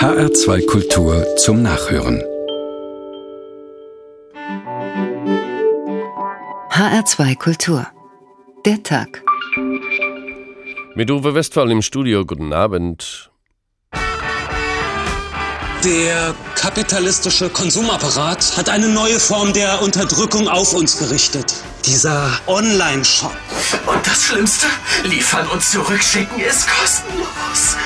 HR2 Kultur zum Nachhören. HR2 Kultur. Der Tag. Mit Uwe Westphal im Studio. Guten Abend. Der kapitalistische Konsumapparat hat eine neue Form der Unterdrückung auf uns gerichtet. Dieser Online-Shop. Und das Schlimmste, liefern und zurückschicken ist kostenlos.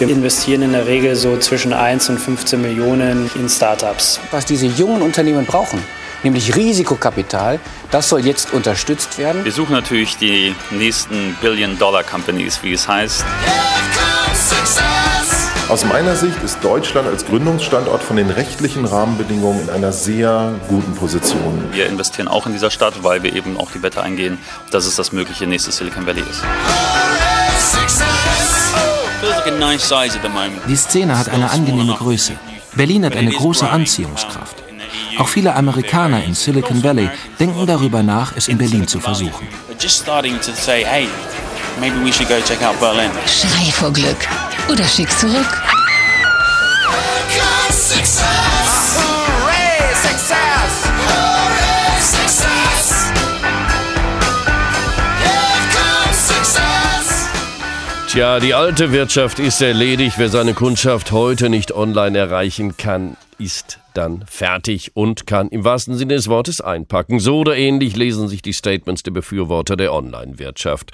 Wir investieren in der Regel so zwischen 1 und 15 Millionen in Startups. Was diese jungen Unternehmen brauchen, nämlich Risikokapital, das soll jetzt unterstützt werden. Wir suchen natürlich die nächsten Billion-Dollar-Companies, wie es heißt. Aus meiner Sicht ist Deutschland als Gründungsstandort von den rechtlichen Rahmenbedingungen in einer sehr guten Position. Wir investieren auch in dieser Stadt, weil wir eben auch die Wette eingehen, dass es das mögliche nächste Silicon Valley ist. Die Szene hat eine angenehme Größe. Berlin hat eine große Anziehungskraft. Auch viele Amerikaner in Silicon Valley denken darüber nach, es in Berlin zu versuchen. Schrei vor Glück. Oder schick zurück. Tja, die alte Wirtschaft ist erledigt. Wer seine Kundschaft heute nicht online erreichen kann, ist dann fertig und kann im wahrsten Sinne des Wortes einpacken. So oder ähnlich lesen sich die Statements der Befürworter der Online-Wirtschaft.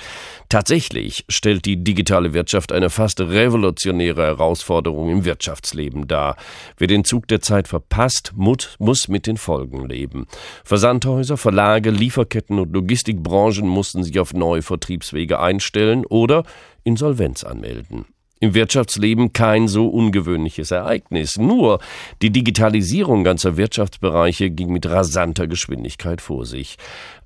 Tatsächlich stellt die digitale Wirtschaft eine fast revolutionäre Herausforderung im Wirtschaftsleben dar. Wer den Zug der Zeit verpasst, muss mit den Folgen leben. Versandhäuser, Verlage, Lieferketten und Logistikbranchen mussten sich auf neue Vertriebswege einstellen oder Insolvenz anmelden. Im Wirtschaftsleben kein so ungewöhnliches Ereignis. Nur die Digitalisierung ganzer Wirtschaftsbereiche ging mit rasanter Geschwindigkeit vor sich.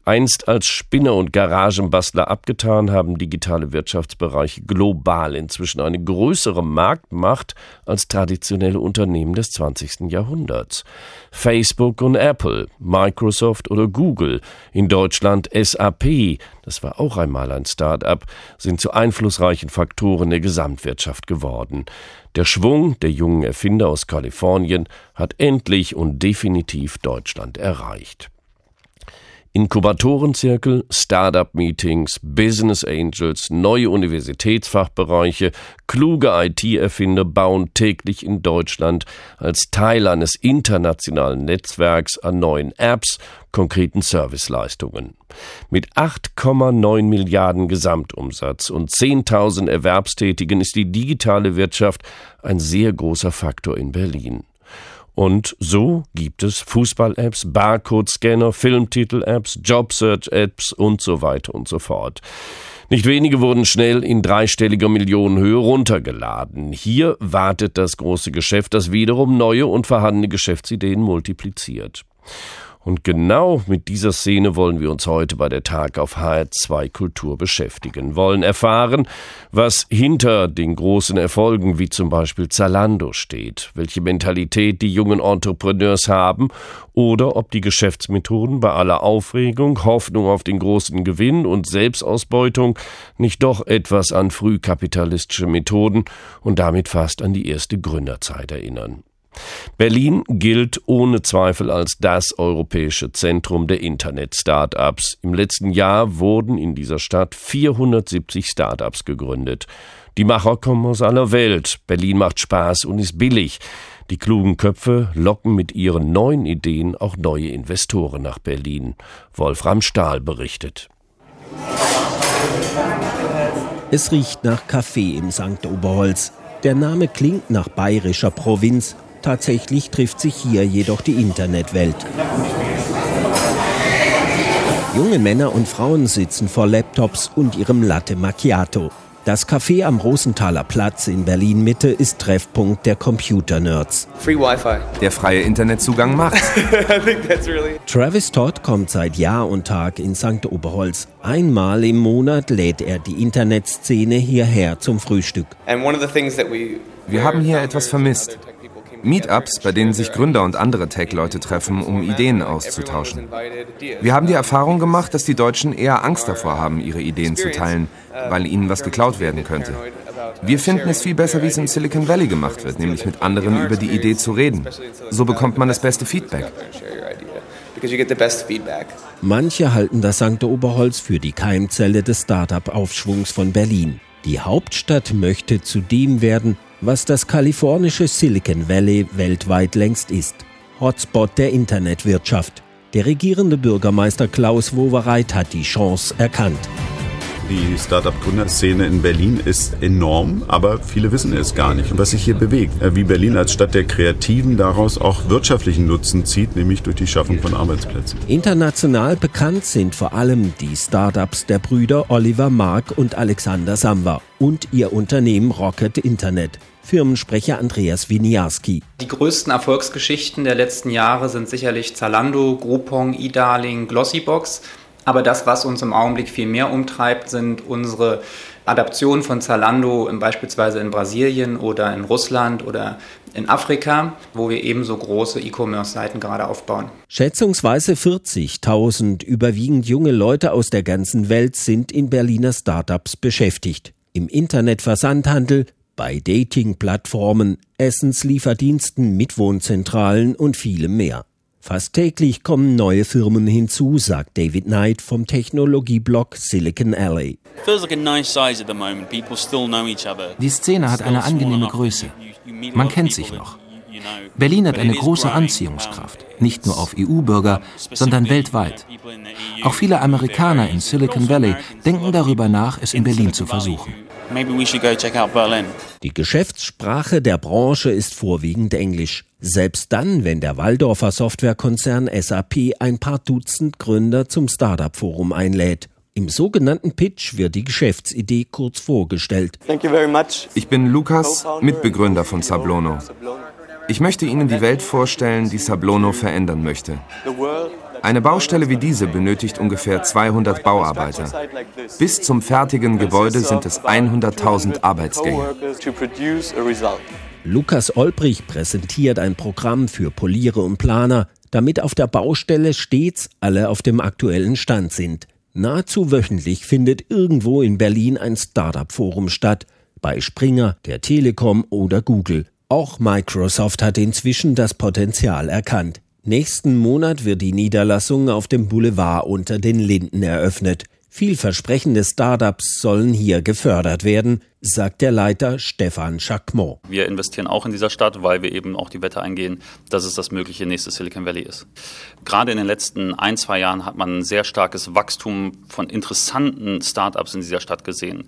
Einst als Spinner und Garagenbastler abgetan, haben digitale Wirtschaftsbereiche global inzwischen eine größere Marktmacht als traditionelle Unternehmen des 20. Jahrhunderts. Facebook und Apple, Microsoft oder Google, in Deutschland SAP, das war auch einmal ein Start-up, sind zu einflussreichen Faktoren der Gesamtwirtschaft geworden. Der Schwung der jungen Erfinder aus Kalifornien hat endlich und definitiv Deutschland erreicht. Inkubatorenzirkel, Startup-Meetings, Business Angels, neue Universitätsfachbereiche, kluge IT-Erfinder bauen täglich in Deutschland als Teil eines internationalen Netzwerks an neuen Apps, konkreten Serviceleistungen. Mit 8,9 Milliarden Gesamtumsatz und 10.000 Erwerbstätigen ist die digitale Wirtschaft ein sehr großer Faktor in Berlin. Und so gibt es Fußball-Apps, Barcode-Scanner, Filmtitel-Apps, Job-Search-Apps und so weiter und so fort. Nicht wenige wurden schnell in dreistelliger Millionenhöhe runtergeladen. Hier wartet das große Geschäft, das wiederum neue und vorhandene Geschäftsideen multipliziert. Und genau mit dieser Szene wollen wir uns heute bei der Tag auf HR2 Kultur beschäftigen, wollen erfahren, was hinter den großen Erfolgen wie zum Beispiel Zalando steht, welche Mentalität die jungen Entrepreneurs haben oder ob die Geschäftsmethoden bei aller Aufregung, Hoffnung auf den großen Gewinn und Selbstausbeutung nicht doch etwas an frühkapitalistische Methoden und damit fast an die erste Gründerzeit erinnern. Berlin gilt ohne Zweifel als das europäische Zentrum der Internet-Startups. Im letzten Jahr wurden in dieser Stadt 470 Startups gegründet. Die Macher kommen aus aller Welt. Berlin macht Spaß und ist billig. Die klugen Köpfe locken mit ihren neuen Ideen auch neue Investoren nach Berlin. Wolfram Stahl berichtet. Es riecht nach Kaffee im St. Oberholz. Der Name klingt nach bayerischer Provinz Tatsächlich trifft sich hier jedoch die Internetwelt. Junge Männer und Frauen sitzen vor Laptops und ihrem Latte Macchiato. Das Café am Rosenthaler Platz in Berlin Mitte ist Treffpunkt der Computer-Nerds. Free Wi-Fi. Der freie Internetzugang macht. really Travis Todd kommt seit Jahr und Tag in St. Oberholz. Einmal im Monat lädt er die Internetszene hierher zum Frühstück. Wir haben hier etwas vermisst. Meetups, bei denen sich Gründer und andere Tech-Leute treffen, um Ideen auszutauschen. Wir haben die Erfahrung gemacht, dass die Deutschen eher Angst davor haben, ihre Ideen zu teilen, weil ihnen was geklaut werden könnte. Wir finden es viel besser, wie es im Silicon Valley gemacht wird, nämlich mit anderen über die Idee zu reden. So bekommt man das beste Feedback. Manche halten das St. Oberholz für die Keimzelle des Start-up-Aufschwungs von Berlin. Die Hauptstadt möchte zu dem werden, was das kalifornische Silicon Valley weltweit längst ist. Hotspot der Internetwirtschaft. Der regierende Bürgermeister Klaus Wowereit hat die Chance erkannt. Die Startup-Gründerszene in Berlin ist enorm, aber viele wissen es gar nicht. Und was sich hier bewegt, äh, wie Berlin als Stadt der Kreativen daraus auch wirtschaftlichen Nutzen zieht, nämlich durch die Schaffung von Arbeitsplätzen. International bekannt sind vor allem die Startups der Brüder Oliver Mark und Alexander Samba und ihr Unternehmen Rocket Internet. Firmensprecher Andreas Winiarski. Die größten Erfolgsgeschichten der letzten Jahre sind sicherlich Zalando, Groupon, eDarling, Glossybox. Aber das, was uns im Augenblick viel mehr umtreibt, sind unsere Adaptionen von Zalando beispielsweise in Brasilien oder in Russland oder in Afrika, wo wir ebenso große E-Commerce-Seiten gerade aufbauen. Schätzungsweise 40.000 überwiegend junge Leute aus der ganzen Welt sind in Berliner Startups beschäftigt. Im Internetversandhandel, bei Dating-Plattformen, Essenslieferdiensten, Mitwohnzentralen und vielem mehr. Fast täglich kommen neue Firmen hinzu, sagt David Knight vom Technologieblock Silicon Alley. Die Szene hat eine angenehme Größe. Man kennt sich noch. Berlin hat eine große Anziehungskraft, nicht nur auf EU-Bürger, sondern weltweit. Auch viele Amerikaner in Silicon Valley denken darüber nach, es in Berlin zu versuchen. Die Geschäftssprache der Branche ist vorwiegend Englisch. Selbst dann, wenn der Waldorfer Softwarekonzern SAP ein paar Dutzend Gründer zum Startup-Forum einlädt. Im sogenannten Pitch wird die Geschäftsidee kurz vorgestellt. Ich bin Lukas, Mitbegründer von Sablono. Ich möchte Ihnen die Welt vorstellen, die Sablono verändern möchte. Eine Baustelle wie diese benötigt ungefähr 200 Bauarbeiter. Bis zum fertigen Gebäude sind es 100.000 Arbeitsgänge. Lukas Olbrich präsentiert ein Programm für Poliere und Planer, damit auf der Baustelle stets alle auf dem aktuellen Stand sind. Nahezu wöchentlich findet irgendwo in Berlin ein Startup-Forum statt, bei Springer, der Telekom oder Google. Auch Microsoft hat inzwischen das Potenzial erkannt. Nächsten Monat wird die Niederlassung auf dem Boulevard unter den Linden eröffnet. Vielversprechende Startups sollen hier gefördert werden, sagt der Leiter Stefan Chacmont. Wir investieren auch in dieser Stadt, weil wir eben auch die Wette eingehen, dass es das mögliche nächste Silicon Valley ist. Gerade in den letzten ein, zwei Jahren hat man ein sehr starkes Wachstum von interessanten Startups in dieser Stadt gesehen.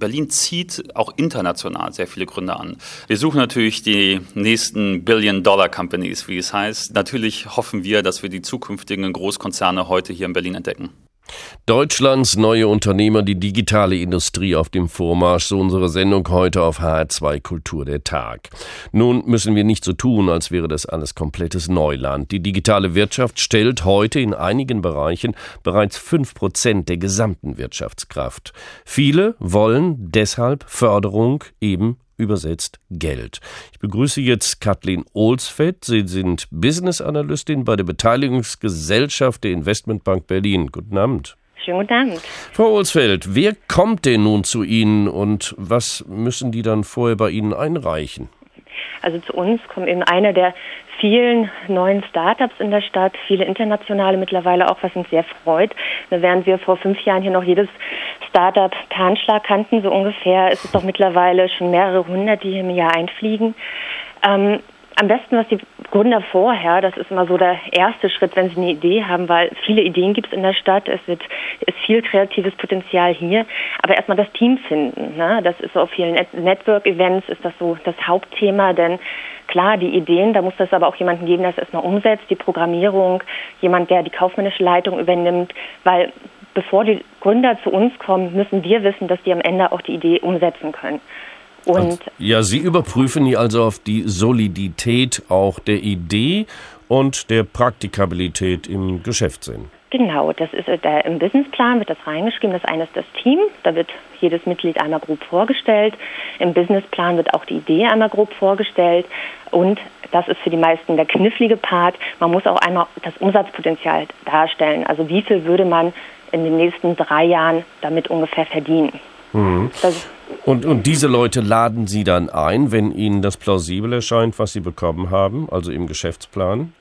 Berlin zieht auch international sehr viele Gründer an. Wir suchen natürlich die nächsten Billion-Dollar-Companies, wie es heißt. Natürlich hoffen wir, dass wir die zukünftigen Großkonzerne heute hier in Berlin entdecken. Deutschlands neue Unternehmer, die digitale Industrie auf dem Vormarsch, so unsere Sendung heute auf HR2 Kultur der Tag. Nun müssen wir nicht so tun, als wäre das alles komplettes Neuland. Die digitale Wirtschaft stellt heute in einigen Bereichen bereits fünf Prozent der gesamten Wirtschaftskraft. Viele wollen deshalb Förderung eben übersetzt Geld. Ich begrüße jetzt Kathleen Olsfeld. Sie sind Business Analystin bei der Beteiligungsgesellschaft der Investmentbank Berlin. Guten Abend. Schönen guten Abend. Frau Olsfeld, wer kommt denn nun zu Ihnen und was müssen die dann vorher bei Ihnen einreichen? Also zu uns kommt eben einer der vielen neuen Startups in der Stadt, viele internationale mittlerweile auch, was uns sehr freut. Während wir vor fünf Jahren hier noch jedes Startup Tarnschlag kannten, so ungefähr, ist es doch mittlerweile schon mehrere hundert, die hier im Jahr einfliegen. Ähm, am besten, was die Gründer vorher, das ist immer so der erste Schritt, wenn sie eine Idee haben, weil viele Ideen gibt es in der Stadt, es wird, ist viel kreatives Potenzial hier, aber erstmal das Team finden. Ne? Das ist so auf vielen Network-Events ist das so das Hauptthema, denn klar, die Ideen, da muss es aber auch jemanden geben, der es erstmal umsetzt, die Programmierung, jemand, der die kaufmännische Leitung übernimmt, weil bevor die Gründer zu uns kommen, müssen wir wissen, dass die am Ende auch die Idee umsetzen können. Und ja, Sie überprüfen die also auf die Solidität auch der Idee und der Praktikabilität im Geschäftssinn. Genau, das ist äh, der, im Businessplan wird das reingeschrieben. Das eine ist das Team, da wird jedes Mitglied einmal grob vorgestellt. Im Businessplan wird auch die Idee einmal grob vorgestellt und das ist für die meisten der knifflige Part. Man muss auch einmal das Umsatzpotenzial darstellen. Also wie viel würde man in den nächsten drei Jahren damit ungefähr verdienen? Mhm. Und, und diese Leute laden Sie dann ein, wenn Ihnen das plausibel erscheint, was Sie bekommen haben, also im Geschäftsplan?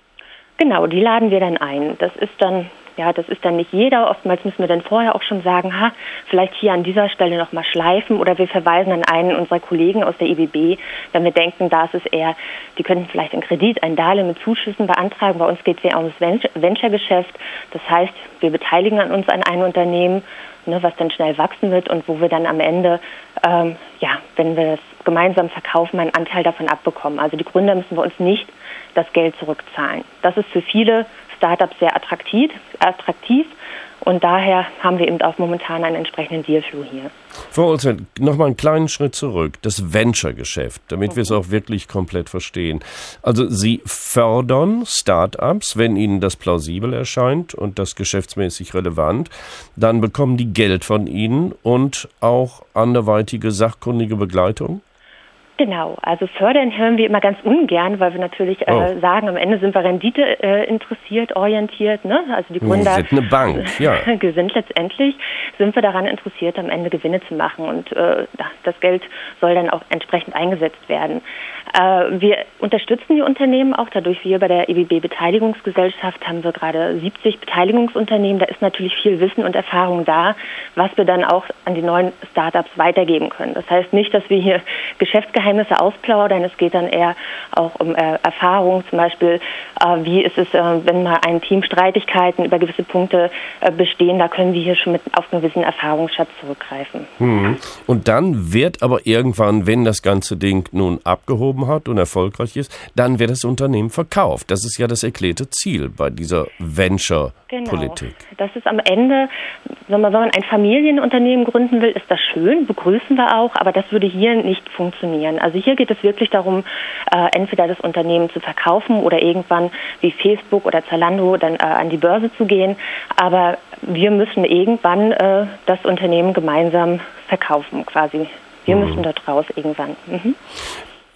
Genau, die laden wir dann ein. Das ist dann ja, das ist dann nicht jeder. Oftmals müssen wir dann vorher auch schon sagen, ha, vielleicht hier an dieser Stelle nochmal schleifen oder wir verweisen an einen unserer Kollegen aus der IBB, wenn wir denken, da ist es eher, die könnten vielleicht einen Kredit, ein Darlehen mit Zuschüssen beantragen. Bei uns geht es ja ums Venture-Geschäft. Das heißt, wir beteiligen an uns an einem Unternehmen, ne, was dann schnell wachsen wird und wo wir dann am Ende, ähm, ja, wenn wir das gemeinsam verkaufen, einen Anteil davon abbekommen. Also die Gründer müssen wir uns nicht das Geld zurückzahlen. Das ist für viele Startups sehr attraktiv, attraktiv und daher haben wir eben auch momentan einen entsprechenden Dealflow hier. Frau Olsen, nochmal einen kleinen Schritt zurück. Das Venture-Geschäft, damit okay. wir es auch wirklich komplett verstehen. Also Sie fördern Startups, wenn Ihnen das plausibel erscheint und das geschäftsmäßig relevant. Dann bekommen die Geld von Ihnen und auch anderweitige sachkundige Begleitung? Genau, also fördern hören wir immer ganz ungern, weil wir natürlich äh, oh. sagen, am Ende sind wir Rendite äh, interessiert, orientiert. Ne? Also die Gründer sind eine Bank, ja. sind letztendlich sind wir daran interessiert, am Ende Gewinne zu machen und äh, das Geld soll dann auch entsprechend eingesetzt werden. Äh, wir unterstützen die Unternehmen auch dadurch. Wir bei der EBB Beteiligungsgesellschaft haben wir gerade 70 Beteiligungsunternehmen. Da ist natürlich viel Wissen und Erfahrung da, was wir dann auch an die neuen Startups weitergeben können. Das heißt nicht, dass wir hier Geschäftsgeheimnisse ausplaudern. Es geht dann eher auch um äh, Erfahrung, zum Beispiel, äh, wie ist es, äh, wenn mal ein Team Streitigkeiten über gewisse Punkte äh, bestehen. Da können wir hier schon mit auf einen gewissen Erfahrungsschatz zurückgreifen. Hm. Und dann wird aber irgendwann, wenn das ganze Ding nun abgehoben bekommen hat und erfolgreich ist, dann wird das Unternehmen verkauft. Das ist ja das erklärte Ziel bei dieser Venture-Politik. Genau. Das ist am Ende, wenn man, wenn man ein Familienunternehmen gründen will, ist das schön, begrüßen wir auch, aber das würde hier nicht funktionieren. Also hier geht es wirklich darum, äh, entweder das Unternehmen zu verkaufen oder irgendwann wie Facebook oder Zalando dann äh, an die Börse zu gehen. Aber wir müssen irgendwann äh, das Unternehmen gemeinsam verkaufen, quasi. Wir mhm. müssen dort raus irgendwann. Mhm.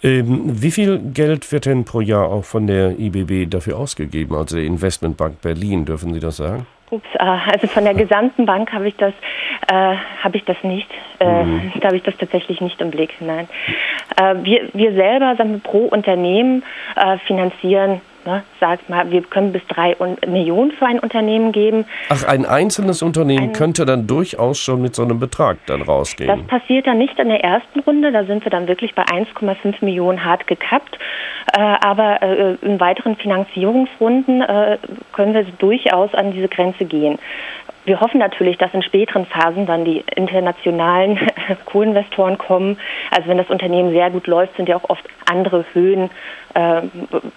Ähm, wie viel Geld wird denn pro Jahr auch von der IBB dafür ausgegeben, also der Investmentbank Berlin, dürfen Sie das sagen? Ups, äh, also von der gesamten Bank habe ich das äh, habe ich das nicht, äh, mhm. da habe ich das tatsächlich nicht im Blick. Nein, äh, wir wir selber sagen wir, pro Unternehmen äh, finanzieren ne, sagt mal, wir können bis drei Millionen für ein Unternehmen geben. Ach, ein einzelnes Unternehmen ein, könnte dann durchaus schon mit so einem Betrag dann rausgehen. Das passiert dann nicht in der ersten Runde, da sind wir dann wirklich bei 1,5 Millionen hart gekappt. Äh, aber äh, in weiteren Finanzierungsrunden äh, können wir durchaus an diese Grenze gehen. Wir hoffen natürlich, dass in späteren Phasen dann die internationalen Co-Investoren kommen. Also wenn das Unternehmen sehr gut läuft, sind ja auch oft andere Höhen äh,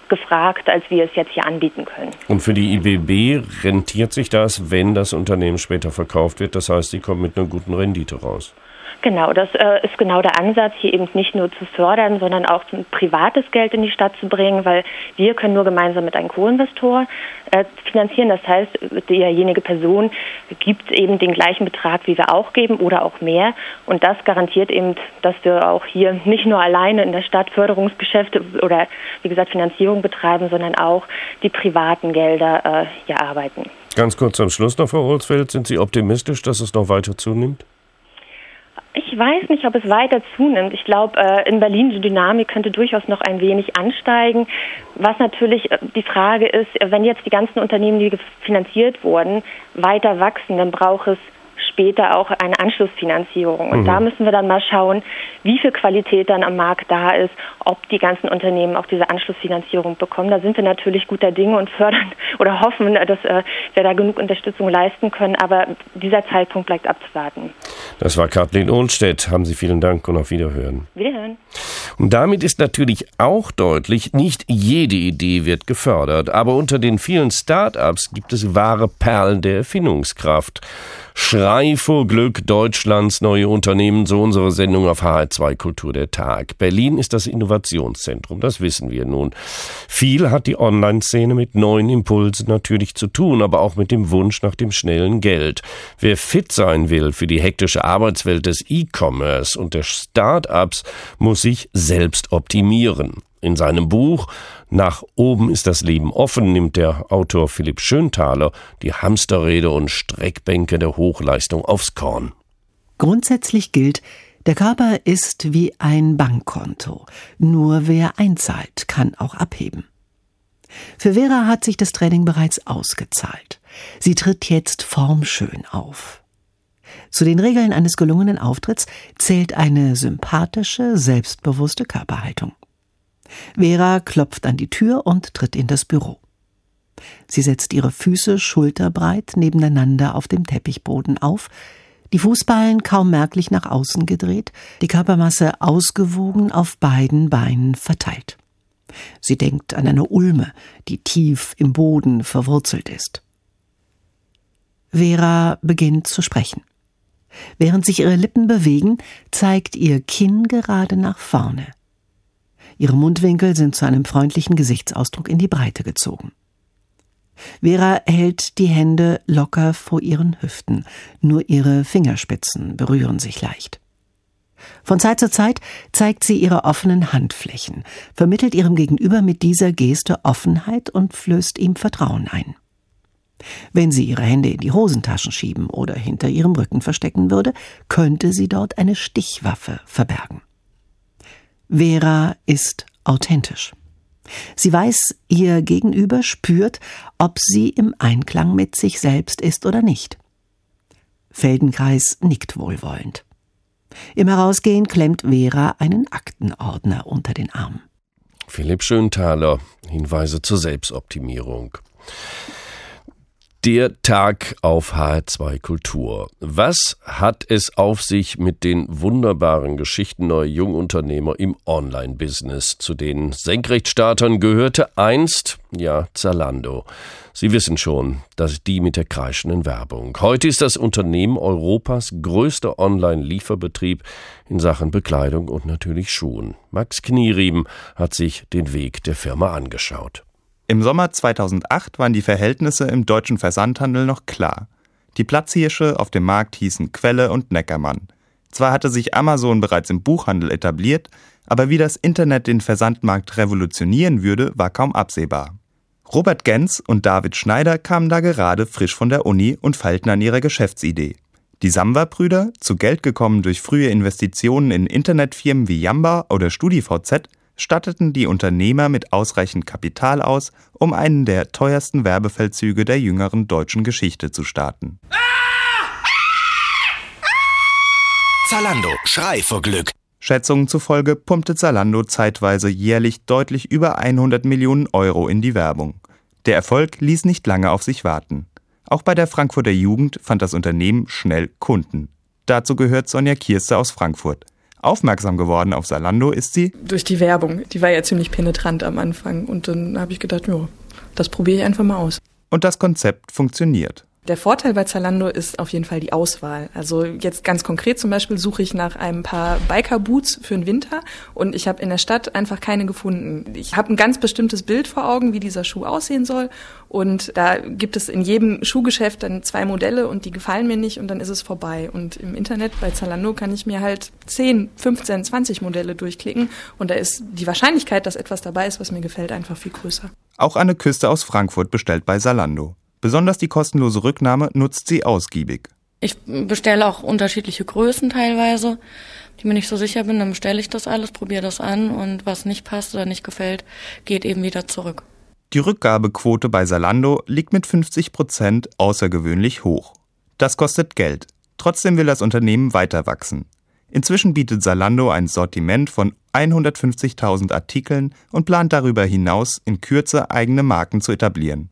gefragt, als wir es jetzt hier anbieten können. Und für die IBB rentiert sich das, wenn das Unternehmen später verkauft wird? Das heißt, sie kommen mit einer guten Rendite raus. Genau, das äh, ist genau der Ansatz, hier eben nicht nur zu fördern, sondern auch privates Geld in die Stadt zu bringen, weil wir können nur gemeinsam mit einem Co-Investor äh, finanzieren. Das heißt, diejenige Person gibt eben den gleichen Betrag, wie wir auch geben oder auch mehr. Und das garantiert eben, dass wir auch hier nicht nur alleine in der Stadt Förderungsgeschäfte oder wie gesagt Finanzierung betreiben, sondern auch die privaten Gelder äh, hier arbeiten. Ganz kurz am Schluss noch, Frau Holzfeld, sind Sie optimistisch, dass es noch weiter zunimmt? Ich weiß nicht, ob es weiter zunimmt. Ich glaube, äh, in Berlin die Dynamik könnte durchaus noch ein wenig ansteigen. Was natürlich äh, die Frage ist, wenn jetzt die ganzen Unternehmen, die finanziert wurden, weiter wachsen, dann braucht es später auch eine Anschlussfinanzierung. Und mhm. da müssen wir dann mal schauen, wie viel Qualität dann am Markt da ist, ob die ganzen Unternehmen auch diese Anschlussfinanzierung bekommen. Da sind wir natürlich guter Dinge und fördern oder hoffen, dass äh, wir da genug Unterstützung leisten können. Aber dieser Zeitpunkt bleibt abzuwarten. Das war Kathleen Ohlstedt. Haben Sie vielen Dank und auf Wiederhören. Wiederhören. Und damit ist natürlich auch deutlich, nicht jede Idee wird gefördert, aber unter den vielen Start-ups gibt es wahre Perlen der Erfindungskraft. Schrei vor Glück Deutschlands neue Unternehmen, so unsere Sendung auf HR2 Kultur der Tag. Berlin ist das Innovationszentrum, das wissen wir nun. Viel hat die Online-Szene mit neuen Impulsen natürlich zu tun, aber auch mit dem Wunsch nach dem schnellen Geld. Wer fit sein will für die hektische Arbeitswelt des E-Commerce und der Start-ups, muss sich selbst optimieren. In seinem Buch Nach oben ist das Leben offen nimmt der Autor Philipp Schönthaler die Hamsterrede und Streckbänke der Hochleistung aufs Korn. Grundsätzlich gilt, der Körper ist wie ein Bankkonto. Nur wer einzahlt, kann auch abheben. Für Vera hat sich das Training bereits ausgezahlt. Sie tritt jetzt formschön auf. Zu den Regeln eines gelungenen Auftritts zählt eine sympathische, selbstbewusste Körperhaltung. Vera klopft an die Tür und tritt in das Büro. Sie setzt ihre Füße schulterbreit nebeneinander auf dem Teppichboden auf, die Fußballen kaum merklich nach außen gedreht, die Körpermasse ausgewogen auf beiden Beinen verteilt. Sie denkt an eine Ulme, die tief im Boden verwurzelt ist. Vera beginnt zu sprechen. Während sich ihre Lippen bewegen, zeigt ihr Kinn gerade nach vorne. Ihre Mundwinkel sind zu einem freundlichen Gesichtsausdruck in die Breite gezogen. Vera hält die Hände locker vor ihren Hüften, nur ihre Fingerspitzen berühren sich leicht. Von Zeit zu Zeit zeigt sie ihre offenen Handflächen, vermittelt ihrem Gegenüber mit dieser Geste Offenheit und flößt ihm Vertrauen ein. Wenn sie ihre Hände in die Hosentaschen schieben oder hinter ihrem Rücken verstecken würde, könnte sie dort eine Stichwaffe verbergen. Vera ist authentisch. Sie weiß, ihr Gegenüber spürt, ob sie im Einklang mit sich selbst ist oder nicht. Feldenkreis nickt wohlwollend. Im Herausgehen klemmt Vera einen Aktenordner unter den Arm. Philipp Schönthaler, Hinweise zur Selbstoptimierung. Der Tag auf HR2 Kultur. Was hat es auf sich mit den wunderbaren Geschichten neuer Jungunternehmer im Online-Business? Zu den Senkrechtstartern gehörte einst, ja, Zalando. Sie wissen schon, dass die mit der kreischenden Werbung. Heute ist das Unternehmen Europas größter Online-Lieferbetrieb in Sachen Bekleidung und natürlich Schuhen. Max Knieriem hat sich den Weg der Firma angeschaut. Im Sommer 2008 waren die Verhältnisse im deutschen Versandhandel noch klar. Die Platzhirsche auf dem Markt hießen Quelle und Neckermann. Zwar hatte sich Amazon bereits im Buchhandel etabliert, aber wie das Internet den Versandmarkt revolutionieren würde, war kaum absehbar. Robert Gens und David Schneider kamen da gerade frisch von der Uni und feilten an ihrer Geschäftsidee. Die Samwer-Brüder, zu Geld gekommen durch frühe Investitionen in Internetfirmen wie Yamba oder StudiVZ, statteten die Unternehmer mit ausreichend Kapital aus, um einen der teuersten Werbefeldzüge der jüngeren deutschen Geschichte zu starten. Zalando, Schrei vor Glück. Schätzungen zufolge pumpte Zalando zeitweise jährlich deutlich über 100 Millionen Euro in die Werbung. Der Erfolg ließ nicht lange auf sich warten. Auch bei der Frankfurter Jugend fand das Unternehmen schnell Kunden. Dazu gehört Sonja Kierste aus Frankfurt. Aufmerksam geworden auf Salando ist sie durch die Werbung. Die war ja ziemlich penetrant am Anfang und dann habe ich gedacht, ja, das probiere ich einfach mal aus. Und das Konzept funktioniert. Der Vorteil bei Zalando ist auf jeden Fall die Auswahl. Also jetzt ganz konkret zum Beispiel suche ich nach ein paar Biker-Boots für den Winter und ich habe in der Stadt einfach keine gefunden. Ich habe ein ganz bestimmtes Bild vor Augen, wie dieser Schuh aussehen soll und da gibt es in jedem Schuhgeschäft dann zwei Modelle und die gefallen mir nicht und dann ist es vorbei. Und im Internet bei Zalando kann ich mir halt 10, 15, 20 Modelle durchklicken und da ist die Wahrscheinlichkeit, dass etwas dabei ist, was mir gefällt, einfach viel größer. Auch Anne Küste aus Frankfurt bestellt bei Zalando. Besonders die kostenlose Rücknahme nutzt sie ausgiebig. Ich bestelle auch unterschiedliche Größen teilweise, die mir nicht so sicher bin. Dann bestelle ich das alles, probiere das an und was nicht passt oder nicht gefällt, geht eben wieder zurück. Die Rückgabequote bei Salando liegt mit 50 Prozent außergewöhnlich hoch. Das kostet Geld. Trotzdem will das Unternehmen weiter wachsen. Inzwischen bietet Salando ein Sortiment von 150.000 Artikeln und plant darüber hinaus in Kürze eigene Marken zu etablieren.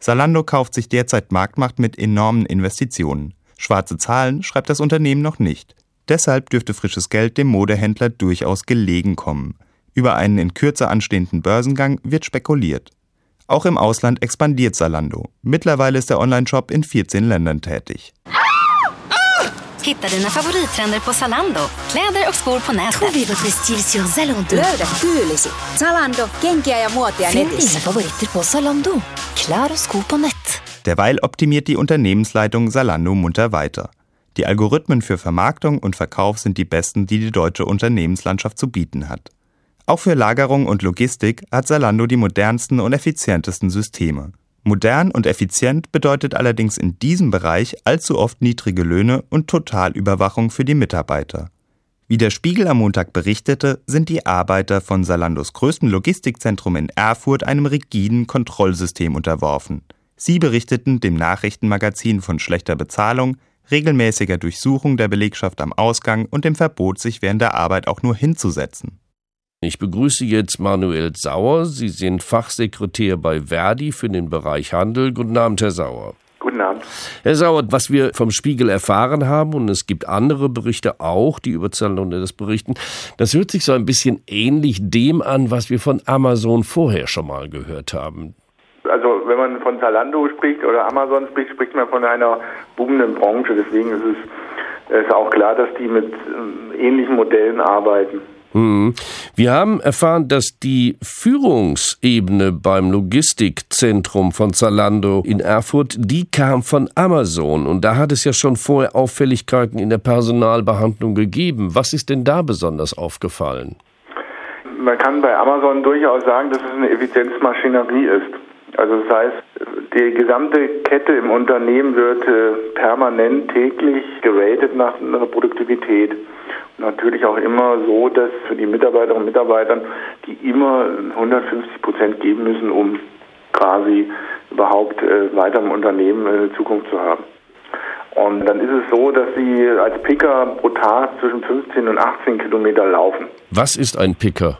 Salando kauft sich derzeit Marktmacht mit enormen Investitionen. Schwarze Zahlen schreibt das Unternehmen noch nicht. Deshalb dürfte frisches Geld dem Modehändler durchaus gelegen kommen. Über einen in Kürze anstehenden Börsengang wird spekuliert. Auch im Ausland expandiert Zalando. Mittlerweile ist der Onlineshop in 14 Ländern tätig. Hitta dina favorittrender på Zalando. Kläder och skor på nätet. Sur Zalando. Löydä tyylisi. Zalando, kenkiä ja muotia Finn netissä. dina favoriter på Zalando. Kläder och skor på nät. Derweil optimiert die Unternehmensleitung Zalando munter weiter. Die Algorithmen für Vermarktung und Verkauf sind die besten, die die deutsche Unternehmenslandschaft zu bieten hat. Auch für Lagerung und Logistik hat Zalando die modernsten und effizientesten Systeme. Modern und effizient bedeutet allerdings in diesem Bereich allzu oft niedrige Löhne und Totalüberwachung für die Mitarbeiter. Wie der Spiegel am Montag berichtete, sind die Arbeiter von Salandos größten Logistikzentrum in Erfurt einem rigiden Kontrollsystem unterworfen. Sie berichteten dem Nachrichtenmagazin von schlechter Bezahlung, regelmäßiger Durchsuchung der Belegschaft am Ausgang und dem Verbot, sich während der Arbeit auch nur hinzusetzen. Ich begrüße jetzt Manuel Sauer. Sie sind Fachsekretär bei Verdi für den Bereich Handel. Guten Abend, Herr Sauer. Guten Abend. Herr Sauer, was wir vom Spiegel erfahren haben, und es gibt andere Berichte auch, die über Zalando das berichten, das hört sich so ein bisschen ähnlich dem an, was wir von Amazon vorher schon mal gehört haben. Also wenn man von Zalando spricht oder Amazon spricht, spricht man von einer boomenden Branche. Deswegen ist es ist auch klar, dass die mit ähm, ähnlichen Modellen arbeiten. Hm. Wir haben erfahren, dass die Führungsebene beim Logistikzentrum von Zalando in Erfurt, die kam von Amazon. Und da hat es ja schon vorher Auffälligkeiten in der Personalbehandlung gegeben. Was ist denn da besonders aufgefallen? Man kann bei Amazon durchaus sagen, dass es eine Effizienzmaschinerie ist. Also das heißt, die gesamte Kette im Unternehmen wird äh, permanent täglich geratet nach einer Produktivität. Natürlich auch immer so, dass für die Mitarbeiterinnen und Mitarbeiter, die immer 150 Prozent geben müssen, um quasi überhaupt äh, weiter im Unternehmen äh, Zukunft zu haben. Und dann ist es so, dass sie als Picker pro Tag zwischen 15 und 18 Kilometer laufen. Was ist ein Picker?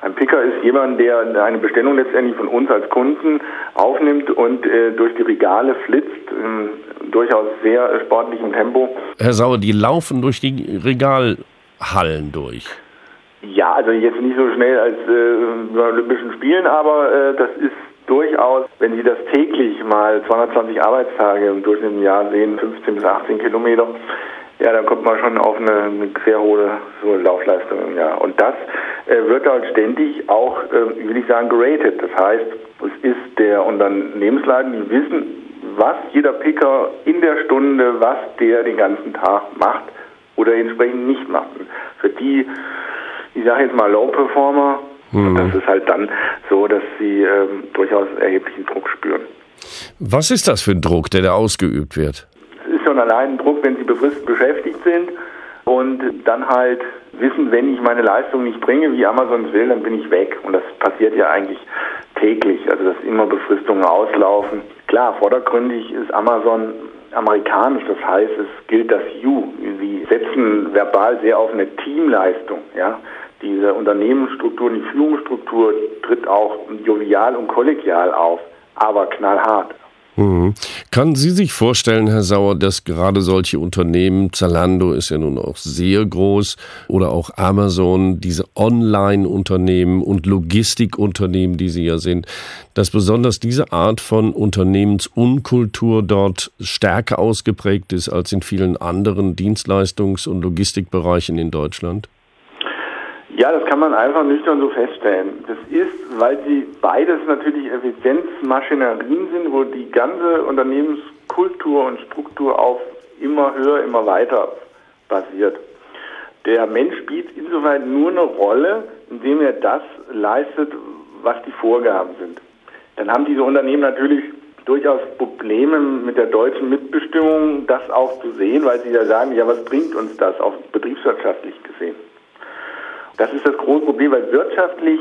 Ein Picker ist jemand, der eine Bestellung letztendlich von uns als Kunden aufnimmt und äh, durch die Regale flitzt, in durchaus sehr sportlichem Tempo. Herr Sauer, die laufen durch die Regalhallen durch. Ja, also jetzt nicht so schnell als äh, bei Olympischen Spielen, aber äh, das ist durchaus, wenn Sie das täglich mal 220 Arbeitstage im Durchschnitt im Jahr sehen, 15 bis 18 Kilometer, ja, dann kommt man schon auf eine, eine sehr hohe so Laufleistung im Jahr. Und das äh, wird halt ständig auch, äh, will ich sagen, geratet. Das heißt, es ist der Unternehmensleiter, die wissen, was jeder Picker in der Stunde, was der den ganzen Tag macht oder entsprechend nicht macht. Für die, ich sage jetzt mal Low-Performer, mhm. das ist halt dann so, dass sie ähm, durchaus erheblichen Druck spüren. Was ist das für ein Druck, der da ausgeübt wird? Es ist schon allein ein Druck, wenn sie befristet beschäftigt sind und dann halt wissen, wenn ich meine Leistung nicht bringe, wie Amazon es will, dann bin ich weg. Und das passiert ja eigentlich täglich, also dass immer Befristungen auslaufen. Klar, vordergründig ist Amazon amerikanisch, das heißt, es gilt das You. Sie setzen verbal sehr auf eine Teamleistung, ja. Diese Unternehmensstruktur, die Führungsstruktur tritt auch jovial und kollegial auf, aber knallhart. Mhm. Kann Sie sich vorstellen, Herr Sauer, dass gerade solche Unternehmen, Zalando ist ja nun auch sehr groß oder auch Amazon, diese Online-Unternehmen und Logistikunternehmen, die sie ja sind, dass besonders diese Art von Unternehmensunkultur dort stärker ausgeprägt ist als in vielen anderen Dienstleistungs- und Logistikbereichen in Deutschland? Ja, das kann man einfach nüchtern so feststellen. Das ist, weil sie beides natürlich Effizienzmaschinerien sind, wo die ganze Unternehmenskultur und Struktur auf immer höher, immer weiter basiert. Der Mensch spielt insoweit nur eine Rolle, indem er das leistet, was die Vorgaben sind. Dann haben diese Unternehmen natürlich durchaus Probleme mit der deutschen Mitbestimmung, das auch zu sehen, weil sie ja sagen, ja, was bringt uns das, auch betriebswirtschaftlich gesehen. Das ist das große Problem, weil wirtschaftlich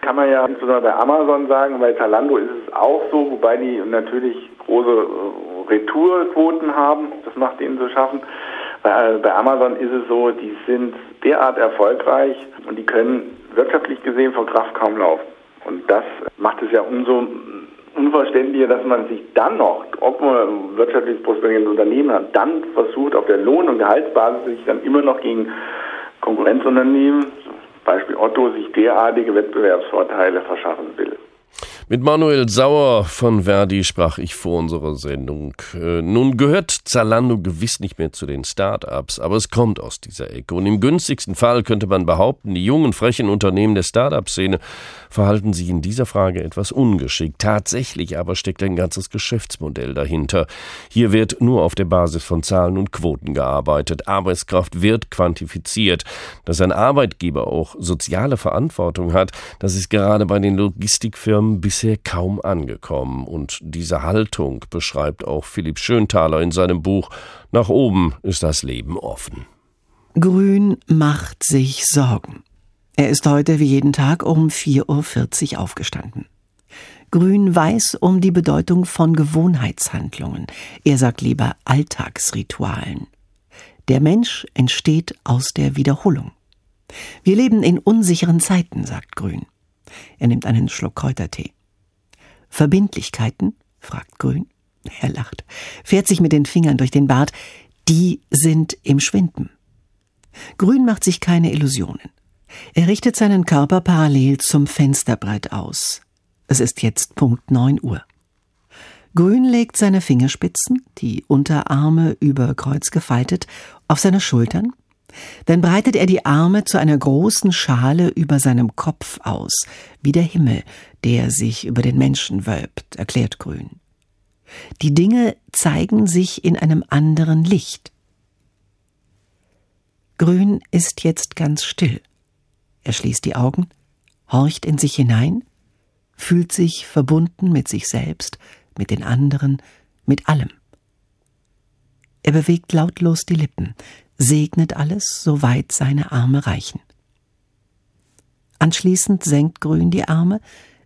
kann man ja insbesondere bei Amazon sagen, bei Zalando ist es auch so, wobei die natürlich große äh, Retourquoten haben. Das macht ihnen zu schaffen. Bei, bei Amazon ist es so, die sind derart erfolgreich und die können wirtschaftlich gesehen vor Kraft kaum laufen. Und das macht es ja umso unverständlicher, dass man sich dann noch, ob man ein wirtschaftlich prosperierendes Unternehmen hat, dann versucht, auf der Lohn- und Gehaltsbasis sich dann immer noch gegen Konkurrenzunternehmen, Beispiel Otto, sich derartige Wettbewerbsvorteile verschaffen will. Mit Manuel Sauer von Verdi sprach ich vor unserer Sendung. Äh, nun gehört Zalando gewiss nicht mehr zu den Start-ups, aber es kommt aus dieser Ecke. Und im günstigsten Fall könnte man behaupten, die jungen, frechen Unternehmen der Start-up-Szene verhalten sich in dieser Frage etwas ungeschickt. Tatsächlich aber steckt ein ganzes Geschäftsmodell dahinter. Hier wird nur auf der Basis von Zahlen und Quoten gearbeitet. Arbeitskraft wird quantifiziert. Dass ein Arbeitgeber auch soziale Verantwortung hat, das ist gerade bei den Logistikfirmen bis bisher kaum angekommen. Und diese Haltung beschreibt auch Philipp Schönthaler in seinem Buch Nach oben ist das Leben offen. Grün macht sich Sorgen. Er ist heute wie jeden Tag um 4.40 Uhr aufgestanden. Grün weiß um die Bedeutung von Gewohnheitshandlungen. Er sagt lieber Alltagsritualen. Der Mensch entsteht aus der Wiederholung. Wir leben in unsicheren Zeiten, sagt Grün. Er nimmt einen Schluck Kräutertee. Verbindlichkeiten? fragt Grün. Er lacht, fährt sich mit den Fingern durch den Bart. Die sind im Schwinden. Grün macht sich keine Illusionen. Er richtet seinen Körper parallel zum Fensterbrett aus. Es ist jetzt Punkt neun Uhr. Grün legt seine Fingerspitzen, die Unterarme über Kreuz gefaltet, auf seine Schultern dann breitet er die Arme zu einer großen Schale über seinem Kopf aus, wie der Himmel, der sich über den Menschen wölbt, erklärt Grün. Die Dinge zeigen sich in einem anderen Licht. Grün ist jetzt ganz still. Er schließt die Augen, horcht in sich hinein, fühlt sich verbunden mit sich selbst, mit den anderen, mit allem. Er bewegt lautlos die Lippen, segnet alles, soweit seine Arme reichen. Anschließend senkt Grün die Arme,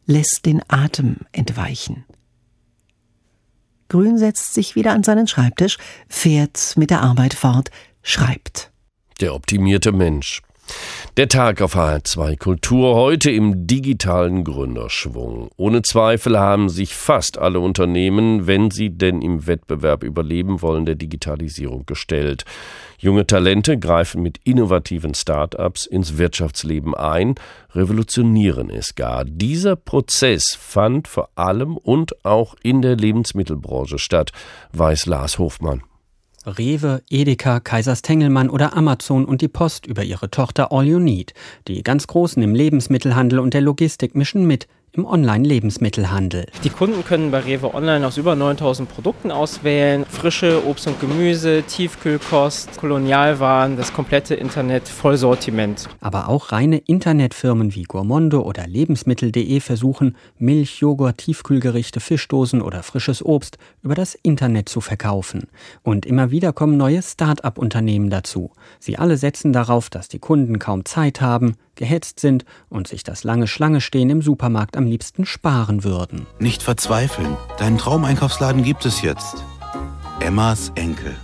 lässt den Atem entweichen. Grün setzt sich wieder an seinen Schreibtisch, fährt mit der Arbeit fort, schreibt. Der optimierte Mensch. Der Tag auf HR2 Kultur heute im digitalen Gründerschwung. Ohne Zweifel haben sich fast alle Unternehmen, wenn sie denn im Wettbewerb überleben wollen, der Digitalisierung gestellt. Junge Talente greifen mit innovativen Start-ups ins Wirtschaftsleben ein, revolutionieren es gar. Dieser Prozess fand vor allem und auch in der Lebensmittelbranche statt, weiß Lars Hofmann. Rewe, Edeka, Kaisers Tengelmann oder Amazon und die Post über ihre Tochter All You Need. Die ganz Großen im Lebensmittelhandel und der Logistik mischen mit im Online-Lebensmittelhandel. Die Kunden können bei Rewe Online aus über 9000 Produkten auswählen. Frische Obst und Gemüse, Tiefkühlkost, Kolonialwaren, das komplette Internet, Vollsortiment. Aber auch reine Internetfirmen wie Gourmondo oder Lebensmittel.de versuchen, Milch, Joghurt, Tiefkühlgerichte, Fischdosen oder frisches Obst über das Internet zu verkaufen. Und immer wieder kommen neue Start-up-Unternehmen dazu. Sie alle setzen darauf, dass die Kunden kaum Zeit haben, gehetzt sind und sich das lange Schlangestehen im Supermarkt am liebsten sparen würden. Nicht verzweifeln. Deinen Traumeinkaufsladen gibt es jetzt. Emmas Enkel.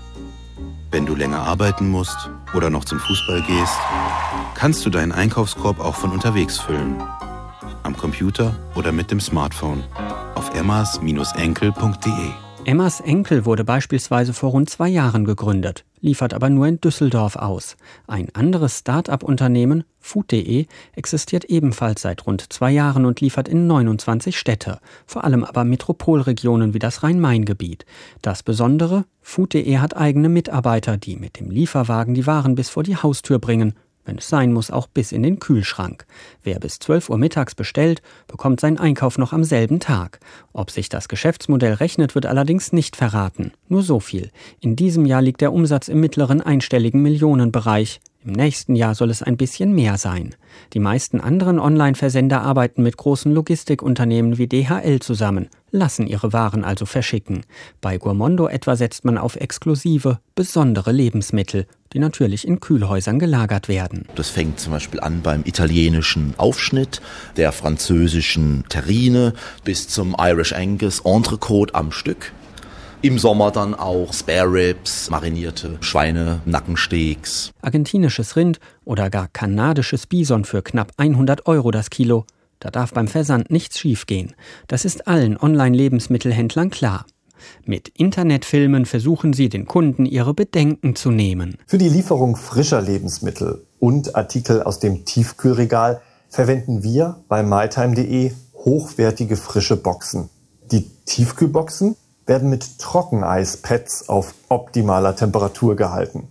Wenn du länger arbeiten musst oder noch zum Fußball gehst, kannst du deinen Einkaufskorb auch von unterwegs füllen. Am Computer oder mit dem Smartphone. Auf emmas-enkel.de. Emmas Enkel wurde beispielsweise vor rund zwei Jahren gegründet, liefert aber nur in Düsseldorf aus. Ein anderes Start-up-Unternehmen, Food.de, existiert ebenfalls seit rund zwei Jahren und liefert in 29 Städte, vor allem aber Metropolregionen wie das Rhein-Main-Gebiet. Das Besondere, Food.de hat eigene Mitarbeiter, die mit dem Lieferwagen die Waren bis vor die Haustür bringen wenn es sein muss, auch bis in den Kühlschrank. Wer bis 12 Uhr mittags bestellt, bekommt seinen Einkauf noch am selben Tag. Ob sich das Geschäftsmodell rechnet, wird allerdings nicht verraten. Nur so viel. In diesem Jahr liegt der Umsatz im mittleren einstelligen Millionenbereich. Im nächsten Jahr soll es ein bisschen mehr sein. Die meisten anderen Online-Versender arbeiten mit großen Logistikunternehmen wie DHL zusammen, lassen ihre Waren also verschicken. Bei Gourmondo etwa setzt man auf exklusive, besondere Lebensmittel, die natürlich in Kühlhäusern gelagert werden. Das fängt zum Beispiel an beim italienischen Aufschnitt, der französischen Terrine bis zum Irish Angus Entrecote am Stück. Im Sommer dann auch Spare Ribs, marinierte Schweine, Nackensteaks. Argentinisches Rind oder gar kanadisches Bison für knapp 100 Euro das Kilo. Da darf beim Versand nichts schiefgehen. Das ist allen Online-Lebensmittelhändlern klar. Mit Internetfilmen versuchen sie den Kunden ihre Bedenken zu nehmen. Für die Lieferung frischer Lebensmittel und Artikel aus dem Tiefkühlregal verwenden wir bei mytime.de hochwertige frische Boxen. Die Tiefkühlboxen werden mit Trockeneispads auf optimaler Temperatur gehalten.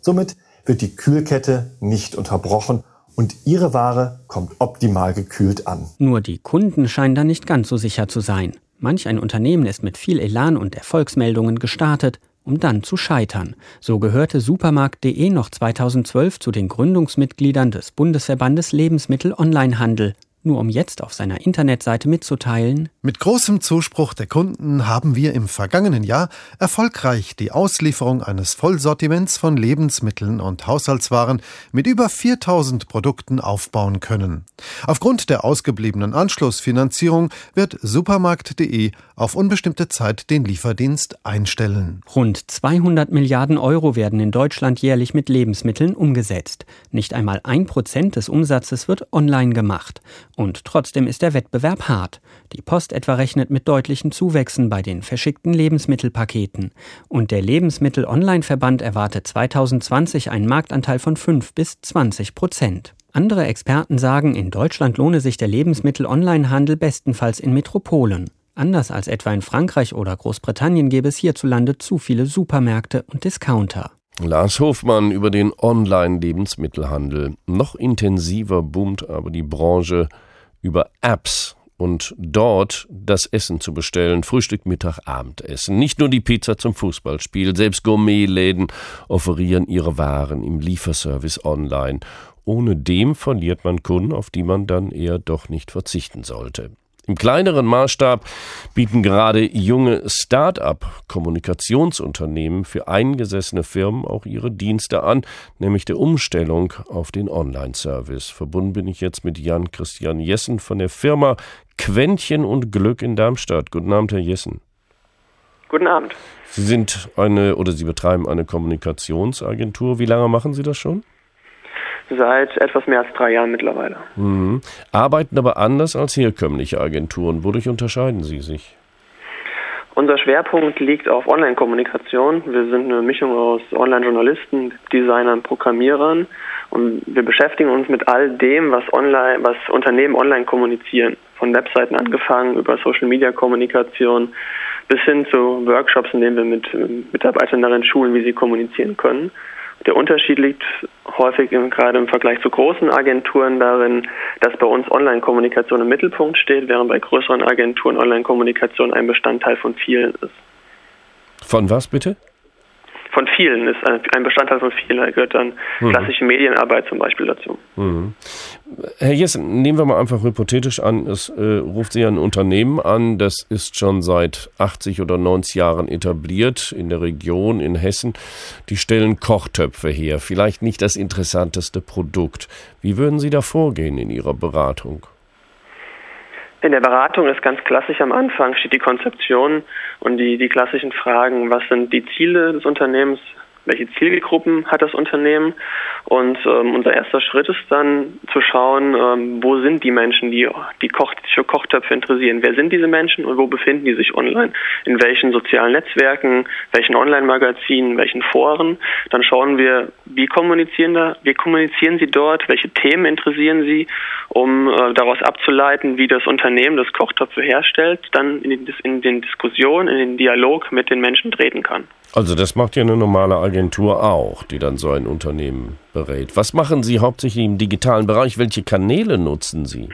Somit wird die Kühlkette nicht unterbrochen und Ihre Ware kommt optimal gekühlt an. Nur die Kunden scheinen da nicht ganz so sicher zu sein. Manch ein Unternehmen ist mit viel Elan und Erfolgsmeldungen gestartet, um dann zu scheitern. So gehörte Supermarkt.de noch 2012 zu den Gründungsmitgliedern des Bundesverbandes Lebensmittel Onlinehandel nur um jetzt auf seiner Internetseite mitzuteilen. Mit großem Zuspruch der Kunden haben wir im vergangenen Jahr erfolgreich die Auslieferung eines Vollsortiments von Lebensmitteln und Haushaltswaren mit über 4000 Produkten aufbauen können. Aufgrund der ausgebliebenen Anschlussfinanzierung wird supermarkt.de auf unbestimmte Zeit den Lieferdienst einstellen. Rund 200 Milliarden Euro werden in Deutschland jährlich mit Lebensmitteln umgesetzt. Nicht einmal ein Prozent des Umsatzes wird online gemacht. Und trotzdem ist der Wettbewerb hart. Die Post etwa rechnet mit deutlichen Zuwächsen bei den verschickten Lebensmittelpaketen. Und der Lebensmittel-Online-Verband erwartet 2020 einen Marktanteil von 5 bis 20 Prozent. Andere Experten sagen, in Deutschland lohne sich der Lebensmittel-Online-Handel bestenfalls in Metropolen. Anders als etwa in Frankreich oder Großbritannien gäbe es hierzulande zu viele Supermärkte und Discounter. Lars Hofmann über den Online-Lebensmittelhandel. Noch intensiver boomt aber die Branche über Apps und dort das Essen zu bestellen, Frühstück, Mittag, Abendessen. Nicht nur die Pizza zum Fußballspiel, selbst Gourmetläden offerieren ihre Waren im Lieferservice online. Ohne dem verliert man Kunden, auf die man dann eher doch nicht verzichten sollte. Im kleineren Maßstab bieten gerade junge Start-up-Kommunikationsunternehmen für eingesessene Firmen auch ihre Dienste an, nämlich der Umstellung auf den Online-Service. Verbunden bin ich jetzt mit Jan Christian Jessen von der Firma Quäntchen und Glück in Darmstadt. Guten Abend, Herr Jessen. Guten Abend. Sie sind eine oder Sie betreiben eine Kommunikationsagentur. Wie lange machen Sie das schon? Seit etwas mehr als drei Jahren mittlerweile. Mhm. Arbeiten aber anders als herkömmliche Agenturen. Wodurch unterscheiden Sie sich? Unser Schwerpunkt liegt auf Online-Kommunikation. Wir sind eine Mischung aus Online-Journalisten, Designern, Programmierern und wir beschäftigen uns mit all dem, was online, was Unternehmen online kommunizieren. Von Webseiten angefangen über Social-Media-Kommunikation bis hin zu Workshops, in denen wir mit Mitarbeitern darin schulen, wie sie kommunizieren können. Der Unterschied liegt häufig im, gerade im Vergleich zu großen Agenturen darin, dass bei uns Online-Kommunikation im Mittelpunkt steht, während bei größeren Agenturen Online-Kommunikation ein Bestandteil von vielen ist. Von was bitte? Von vielen ist ein Bestandteil von vielen. Da gehört dann mhm. klassische Medienarbeit zum Beispiel dazu. Mhm. Herr Jessen, nehmen wir mal einfach hypothetisch an, es äh, ruft Sie ein Unternehmen an, das ist schon seit 80 oder 90 Jahren etabliert in der Region, in Hessen. Die stellen Kochtöpfe her, vielleicht nicht das interessanteste Produkt. Wie würden Sie da vorgehen in Ihrer Beratung? In der Beratung ist ganz klassisch am Anfang steht die Konzeption und die, die klassischen Fragen, was sind die Ziele des Unternehmens, welche Zielgruppen hat das Unternehmen. Und ähm, unser erster Schritt ist dann zu schauen, ähm, wo sind die Menschen, die, die Koch, für Kochtöpfe interessieren. Wer sind diese Menschen und wo befinden die sich online? In welchen sozialen Netzwerken, welchen Online-Magazinen, welchen Foren? Dann schauen wir, wie kommunizieren da, wie kommunizieren sie dort, welche Themen interessieren sie, um äh, daraus abzuleiten, wie das Unternehmen das Kochtöpfe herstellt, dann in den, in den Diskussionen, in den Dialog mit den Menschen treten kann. Also das macht ja eine normale Agentur auch, die dann so ein Unternehmen berät. Was machen Sie hauptsächlich im digitalen Bereich? Welche Kanäle nutzen Sie?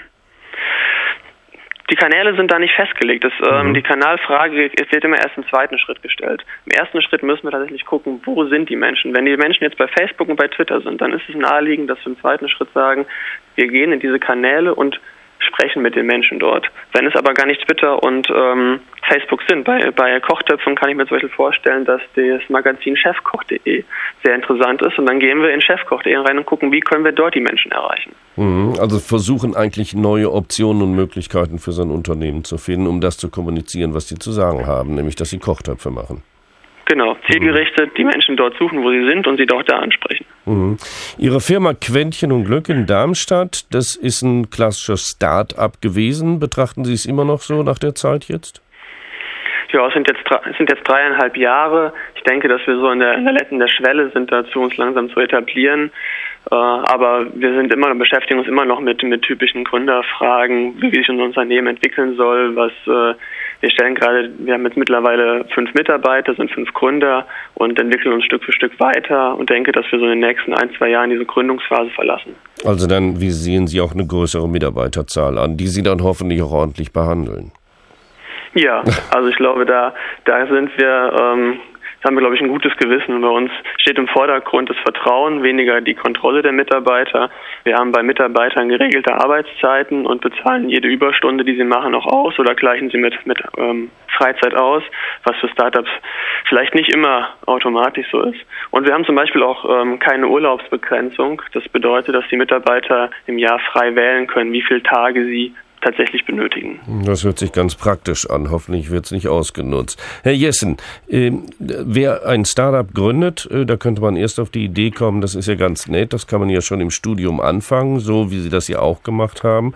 Die Kanäle sind da nicht festgelegt. Das, ähm, mhm. Die Kanalfrage wird immer erst im zweiten Schritt gestellt. Im ersten Schritt müssen wir tatsächlich gucken, wo sind die Menschen. Wenn die Menschen jetzt bei Facebook und bei Twitter sind, dann ist es naheliegend, dass wir im zweiten Schritt sagen, wir gehen in diese Kanäle und sprechen mit den Menschen dort. Wenn es aber gar nicht Twitter und ähm, Facebook sind, bei, bei Kochtöpfen kann ich mir zum Beispiel vorstellen, dass das Magazin chefkoch.de sehr interessant ist und dann gehen wir in chefkoch.de rein und gucken, wie können wir dort die Menschen erreichen. Mhm. Also versuchen eigentlich neue Optionen und Möglichkeiten für sein Unternehmen zu finden, um das zu kommunizieren, was sie zu sagen haben, nämlich dass sie Kochtöpfe machen. Genau, zielgerichtet die Menschen dort suchen, wo sie sind und sie dort da ansprechen. Mhm. Ihre Firma Quäntchen und Glück in Darmstadt, das ist ein klassisches Start-up gewesen. Betrachten Sie es immer noch so nach der Zeit jetzt? Ja, es sind jetzt, es sind jetzt dreieinhalb Jahre. Ich denke, dass wir so in der, in der, in der Schwelle sind, dazu uns langsam zu etablieren. Äh, aber wir sind immer beschäftigen uns immer noch mit, mit typischen Gründerfragen, wie sich unser Unternehmen entwickeln soll, was äh, wir stellen gerade, wir haben jetzt mittlerweile fünf Mitarbeiter, sind fünf Gründer und entwickeln uns Stück für Stück weiter und denke, dass wir so in den nächsten ein, zwei Jahren diese Gründungsphase verlassen. Also dann wie sehen Sie auch eine größere Mitarbeiterzahl an, die Sie dann hoffentlich auch ordentlich behandeln. Ja, also ich glaube, da, da sind wir ähm, haben wir, glaube ich, ein gutes Gewissen. Bei uns steht im Vordergrund das Vertrauen, weniger die Kontrolle der Mitarbeiter. Wir haben bei Mitarbeitern geregelte Arbeitszeiten und bezahlen jede Überstunde, die sie machen, auch aus oder gleichen sie mit, mit ähm, Freizeit aus, was für Startups vielleicht nicht immer automatisch so ist. Und wir haben zum Beispiel auch ähm, keine Urlaubsbegrenzung. Das bedeutet, dass die Mitarbeiter im Jahr frei wählen können, wie viele Tage sie tatsächlich benötigen. Das hört sich ganz praktisch an. Hoffentlich wird es nicht ausgenutzt. Herr Jessen, äh, wer ein Startup gründet, äh, da könnte man erst auf die Idee kommen, das ist ja ganz nett, das kann man ja schon im Studium anfangen, so wie Sie das ja auch gemacht haben.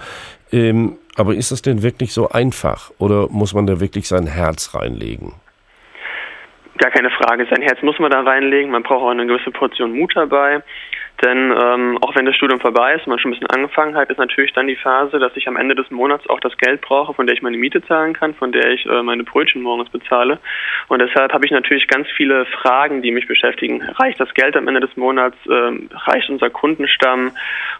Ähm, aber ist das denn wirklich so einfach oder muss man da wirklich sein Herz reinlegen? Gar keine Frage. Sein Herz muss man da reinlegen. Man braucht auch eine gewisse Portion Mut dabei. Denn ähm, auch wenn das Studium vorbei ist und man schon ein bisschen angefangen hat, ist natürlich dann die Phase, dass ich am Ende des Monats auch das Geld brauche, von der ich meine Miete zahlen kann, von der ich äh, meine Brötchen morgens bezahle. Und deshalb habe ich natürlich ganz viele Fragen, die mich beschäftigen. Reicht das Geld am Ende des Monats? Ähm, reicht unser Kundenstamm?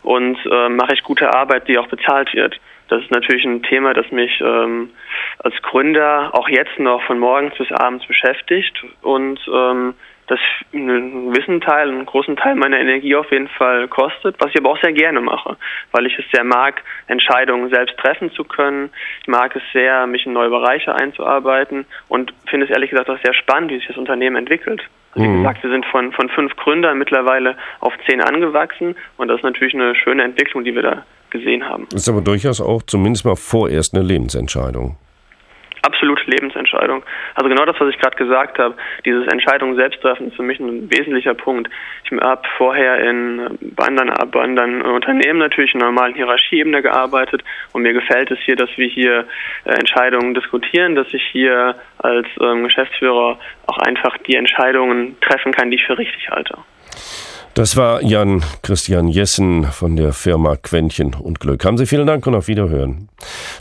Und äh, mache ich gute Arbeit, die auch bezahlt wird? Das ist natürlich ein Thema, das mich ähm, als Gründer auch jetzt noch von morgens bis abends beschäftigt und ähm, das einen gewissen Teil, einen großen Teil meiner Energie auf jeden Fall kostet, was ich aber auch sehr gerne mache, weil ich es sehr mag, Entscheidungen selbst treffen zu können. Ich mag es sehr, mich in neue Bereiche einzuarbeiten und finde es ehrlich gesagt auch sehr spannend, wie sich das Unternehmen entwickelt. Also wie mhm. gesagt, wir sind von, von fünf Gründern mittlerweile auf zehn angewachsen und das ist natürlich eine schöne Entwicklung, die wir da gesehen haben. Das ist aber durchaus auch zumindest mal vorerst eine Lebensentscheidung absolute Lebensentscheidung. Also genau das, was ich gerade gesagt habe, dieses Entscheidungen selbst treffen, ist für mich ein wesentlicher Punkt. Ich habe vorher in bei anderen, anderen Unternehmen natürlich in normalen Hierarchieebene gearbeitet und mir gefällt es hier, dass wir hier äh, Entscheidungen diskutieren, dass ich hier als ähm, Geschäftsführer auch einfach die Entscheidungen treffen kann, die ich für richtig halte. Das war Jan Christian Jessen von der Firma Quäntchen und Glück. Haben Sie vielen Dank und auf Wiederhören.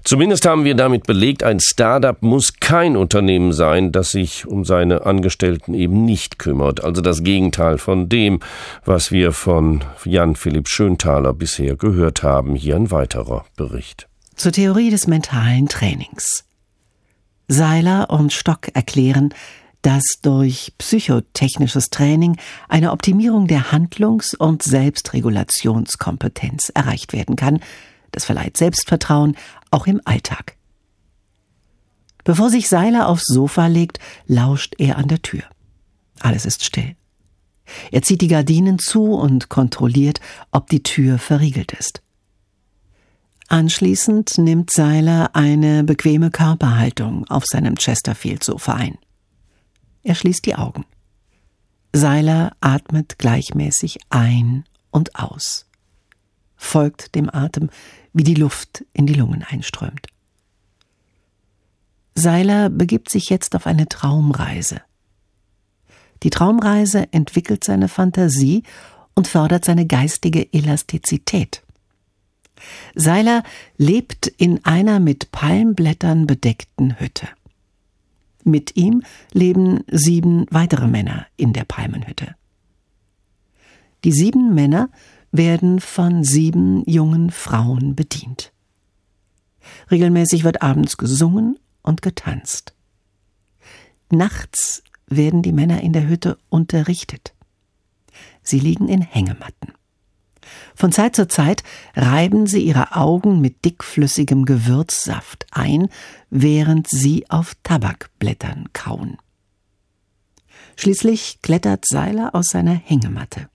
Zumindest haben wir damit belegt, ein Startup muss kein Unternehmen sein, das sich um seine Angestellten eben nicht kümmert. Also das Gegenteil von dem, was wir von Jan Philipp Schönthaler bisher gehört haben. Hier ein weiterer Bericht. Zur Theorie des mentalen Trainings. Seiler und Stock erklären, dass durch psychotechnisches Training eine Optimierung der Handlungs- und Selbstregulationskompetenz erreicht werden kann. Das verleiht Selbstvertrauen auch im Alltag. Bevor sich Seiler aufs Sofa legt, lauscht er an der Tür. Alles ist still. Er zieht die Gardinen zu und kontrolliert, ob die Tür verriegelt ist. Anschließend nimmt Seiler eine bequeme Körperhaltung auf seinem Chesterfield-Sofa ein. Er schließt die Augen. Seiler atmet gleichmäßig ein und aus, folgt dem Atem, wie die Luft in die Lungen einströmt. Seiler begibt sich jetzt auf eine Traumreise. Die Traumreise entwickelt seine Fantasie und fördert seine geistige Elastizität. Seiler lebt in einer mit Palmblättern bedeckten Hütte. Mit ihm leben sieben weitere Männer in der Palmenhütte. Die sieben Männer werden von sieben jungen Frauen bedient. Regelmäßig wird abends gesungen und getanzt. Nachts werden die Männer in der Hütte unterrichtet. Sie liegen in Hängematten. Von Zeit zu Zeit reiben sie ihre Augen mit dickflüssigem Gewürzsaft ein, während sie auf Tabakblättern kauen. Schließlich klettert Seiler aus seiner Hängematte.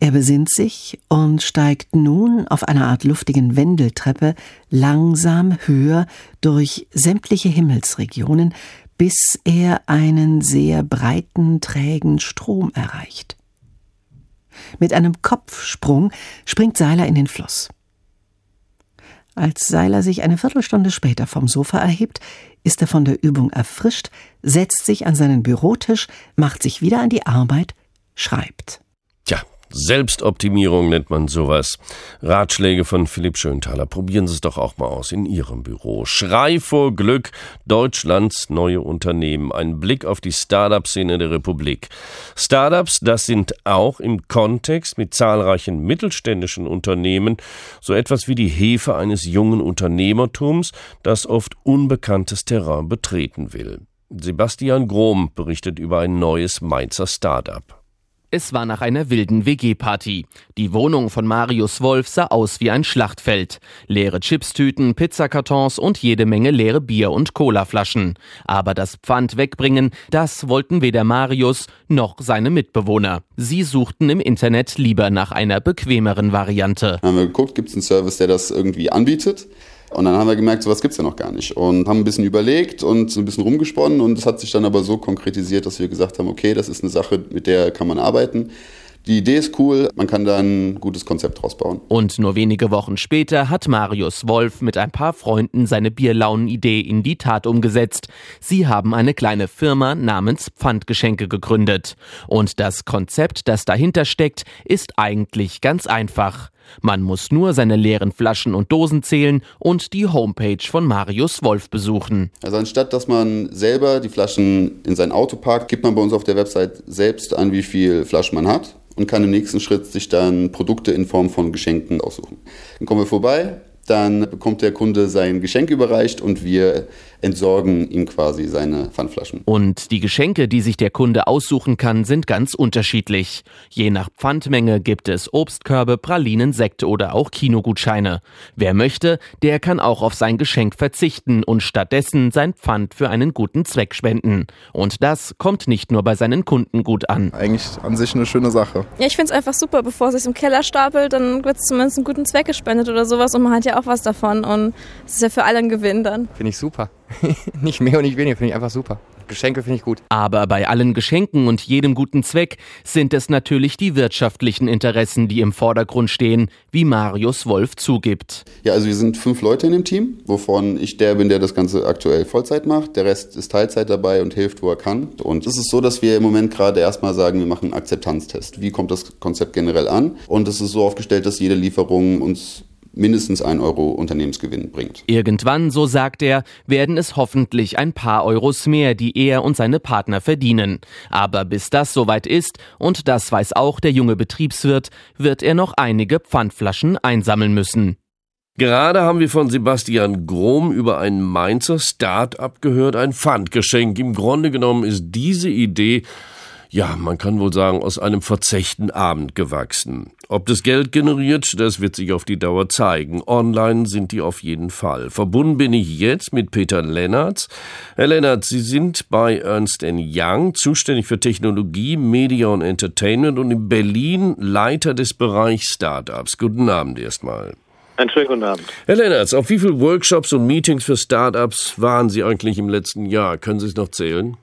Er besinnt sich und steigt nun auf einer Art luftigen Wendeltreppe langsam höher durch sämtliche Himmelsregionen, bis er einen sehr breiten, trägen Strom erreicht. Mit einem Kopfsprung springt Seiler in den Fluss. Als Seiler sich eine Viertelstunde später vom Sofa erhebt, ist er von der Übung erfrischt, setzt sich an seinen Bürotisch, macht sich wieder an die Arbeit, schreibt. Tja, Selbstoptimierung nennt man sowas. Ratschläge von Philipp Schönthaler. Probieren Sie es doch auch mal aus in Ihrem Büro. Schrei vor Glück. Deutschlands neue Unternehmen. Ein Blick auf die Startup-Szene der Republik. Startups, das sind auch im Kontext mit zahlreichen mittelständischen Unternehmen so etwas wie die Hefe eines jungen Unternehmertums, das oft unbekanntes Terrain betreten will. Sebastian Grom berichtet über ein neues Mainzer Startup. Es war nach einer wilden WG-Party. Die Wohnung von Marius Wolf sah aus wie ein Schlachtfeld. Leere Chipstüten, Pizzakartons und jede Menge leere Bier- und Colaflaschen. Aber das Pfand wegbringen, das wollten weder Marius noch seine Mitbewohner. Sie suchten im Internet lieber nach einer bequemeren Variante. Haben wir geguckt, gibt es einen Service, der das irgendwie anbietet? Und dann haben wir gemerkt, sowas gibt's ja noch gar nicht. Und haben ein bisschen überlegt und ein bisschen rumgesponnen. Und es hat sich dann aber so konkretisiert, dass wir gesagt haben, okay, das ist eine Sache, mit der kann man arbeiten. Die Idee ist cool, man kann da ein gutes Konzept draus bauen. Und nur wenige Wochen später hat Marius Wolf mit ein paar Freunden seine Bierlaunen-Idee in die Tat umgesetzt. Sie haben eine kleine Firma namens Pfandgeschenke gegründet. Und das Konzept, das dahinter steckt, ist eigentlich ganz einfach. Man muss nur seine leeren Flaschen und Dosen zählen und die Homepage von Marius Wolf besuchen. Also anstatt dass man selber die Flaschen in sein Auto parkt, gibt man bei uns auf der Website selbst an, wie viel Flaschen man hat und kann im nächsten Schritt sich dann Produkte in Form von Geschenken aussuchen. Dann kommen wir vorbei, dann bekommt der Kunde sein Geschenk überreicht und wir entsorgen ihm quasi seine Pfandflaschen. Und die Geschenke, die sich der Kunde aussuchen kann, sind ganz unterschiedlich. Je nach Pfandmenge gibt es Obstkörbe, Pralinen, Sekt oder auch Kinogutscheine. Wer möchte, der kann auch auf sein Geschenk verzichten und stattdessen sein Pfand für einen guten Zweck spenden. Und das kommt nicht nur bei seinen Kunden gut an. Eigentlich an sich eine schöne Sache. Ja, ich finde es einfach super, bevor es sich im Keller stapelt, dann wird es zumindest einen guten Zweck gespendet oder sowas und man hat ja auch was davon und es ist ja für alle ein Gewinn dann. Finde ich super. nicht mehr und nicht weniger, finde ich einfach super. Geschenke finde ich gut. Aber bei allen Geschenken und jedem guten Zweck sind es natürlich die wirtschaftlichen Interessen, die im Vordergrund stehen, wie Marius Wolf zugibt. Ja, also wir sind fünf Leute in dem Team, wovon ich der bin, der das Ganze aktuell Vollzeit macht. Der Rest ist Teilzeit dabei und hilft, wo er kann. Und es ist so, dass wir im Moment gerade erstmal sagen, wir machen einen Akzeptanztest. Wie kommt das Konzept generell an? Und es ist so aufgestellt, dass jede Lieferung uns mindestens ein Euro Unternehmensgewinn bringt. Irgendwann, so sagt er, werden es hoffentlich ein paar Euros mehr, die er und seine Partner verdienen. Aber bis das soweit ist, und das weiß auch der junge Betriebswirt, wird er noch einige Pfandflaschen einsammeln müssen. Gerade haben wir von Sebastian Grom über ein Mainzer Start-up gehört, ein Pfandgeschenk. Im Grunde genommen ist diese Idee ja, man kann wohl sagen, aus einem verzechten Abend gewachsen. Ob das Geld generiert, das wird sich auf die Dauer zeigen. Online sind die auf jeden Fall. Verbunden bin ich jetzt mit Peter Lennartz. Herr Lennartz, Sie sind bei Ernst Young, zuständig für Technologie, Media und Entertainment und in Berlin Leiter des Bereichs Startups. Guten Abend erstmal. Einen schönen guten Abend. Herr Lennartz, auf wie viele Workshops und Meetings für Startups waren Sie eigentlich im letzten Jahr? Können Sie es noch zählen?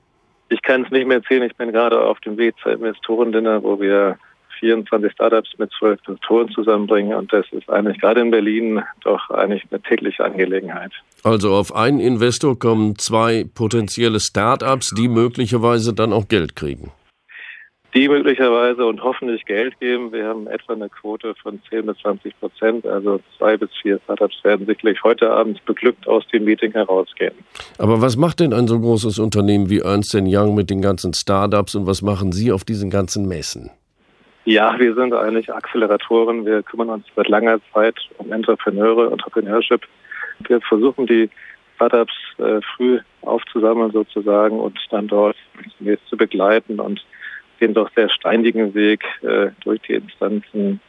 Ich kann es nicht mehr erzählen. Ich bin gerade auf dem Weg zur Investorendinner, wo wir 24 Startups mit 12 Investoren zusammenbringen. Und das ist eigentlich gerade in Berlin doch eigentlich eine tägliche Angelegenheit. Also auf einen Investor kommen zwei potenzielle Startups, die möglicherweise dann auch Geld kriegen die möglicherweise und hoffentlich Geld geben. Wir haben etwa eine Quote von 10 bis 20 Prozent. Also zwei bis vier Startups werden sicherlich heute Abend beglückt aus dem Meeting herausgehen. Aber was macht denn ein so großes Unternehmen wie Ernst Young mit den ganzen Startups und was machen Sie auf diesen ganzen Messen? Ja, wir sind eigentlich Acceleratoren. Wir kümmern uns seit langer Zeit um Entrepreneure, Entrepreneurship. Wir versuchen die Startups äh, früh aufzusammeln sozusagen und dann dort zunächst zu begleiten und den doch sehr steinigen Weg äh, durch die Instanzen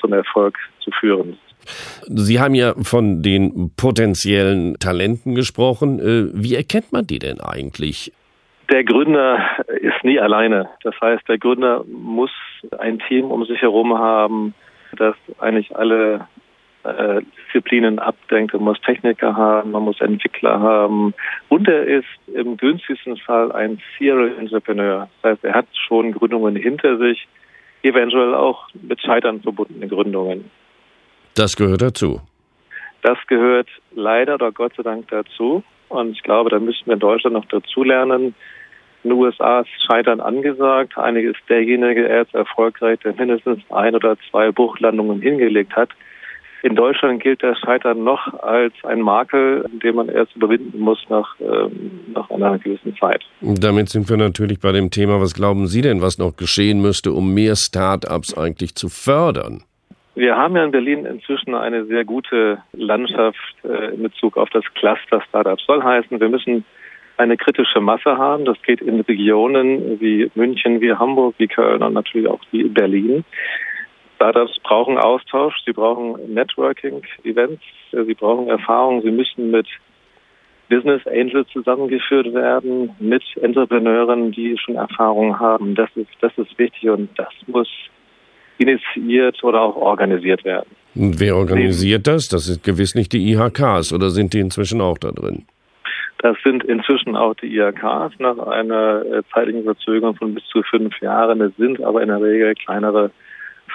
zum Erfolg zu führen. Sie haben ja von den potenziellen Talenten gesprochen. Äh, wie erkennt man die denn eigentlich? Der Gründer ist nie alleine. Das heißt, der Gründer muss ein Team um sich herum haben, das eigentlich alle äh, Disziplinen abdenkt. Man muss Techniker haben, man muss Entwickler haben. Und er ist im günstigsten Fall ein Serial Entrepreneur. Das heißt, er hat schon Gründungen hinter sich, eventuell auch mit Scheitern verbundene Gründungen. Das gehört dazu. Das gehört leider oder Gott sei Dank dazu. Und ich glaube, da müssen wir in Deutschland noch dazulernen. In den USA ist Scheitern angesagt. Einige ist derjenige erst erfolgreich, der mindestens ein oder zwei Bruchlandungen hingelegt hat. In Deutschland gilt das Scheitern noch als ein Makel, den man erst überwinden muss nach, ähm, nach einer gewissen Zeit. Damit sind wir natürlich bei dem Thema, was glauben Sie denn, was noch geschehen müsste, um mehr Start-ups eigentlich zu fördern? Wir haben ja in Berlin inzwischen eine sehr gute Landschaft äh, in Bezug auf das Cluster Startups. Soll heißen, wir müssen eine kritische Masse haben. Das geht in Regionen wie München, wie Hamburg, wie Köln und natürlich auch wie Berlin. Startups brauchen Austausch, sie brauchen Networking-Events, sie brauchen Erfahrung, sie müssen mit Business Angels zusammengeführt werden, mit Entrepreneuren, die schon Erfahrung haben. Das ist, das ist wichtig und das muss initiiert oder auch organisiert werden. Und wer organisiert das? Das sind gewiss nicht die IHKs oder sind die inzwischen auch da drin? Das sind inzwischen auch die IHKs nach einer äh, zeitlichen Verzögerung von bis zu fünf Jahren. Es sind aber in der Regel kleinere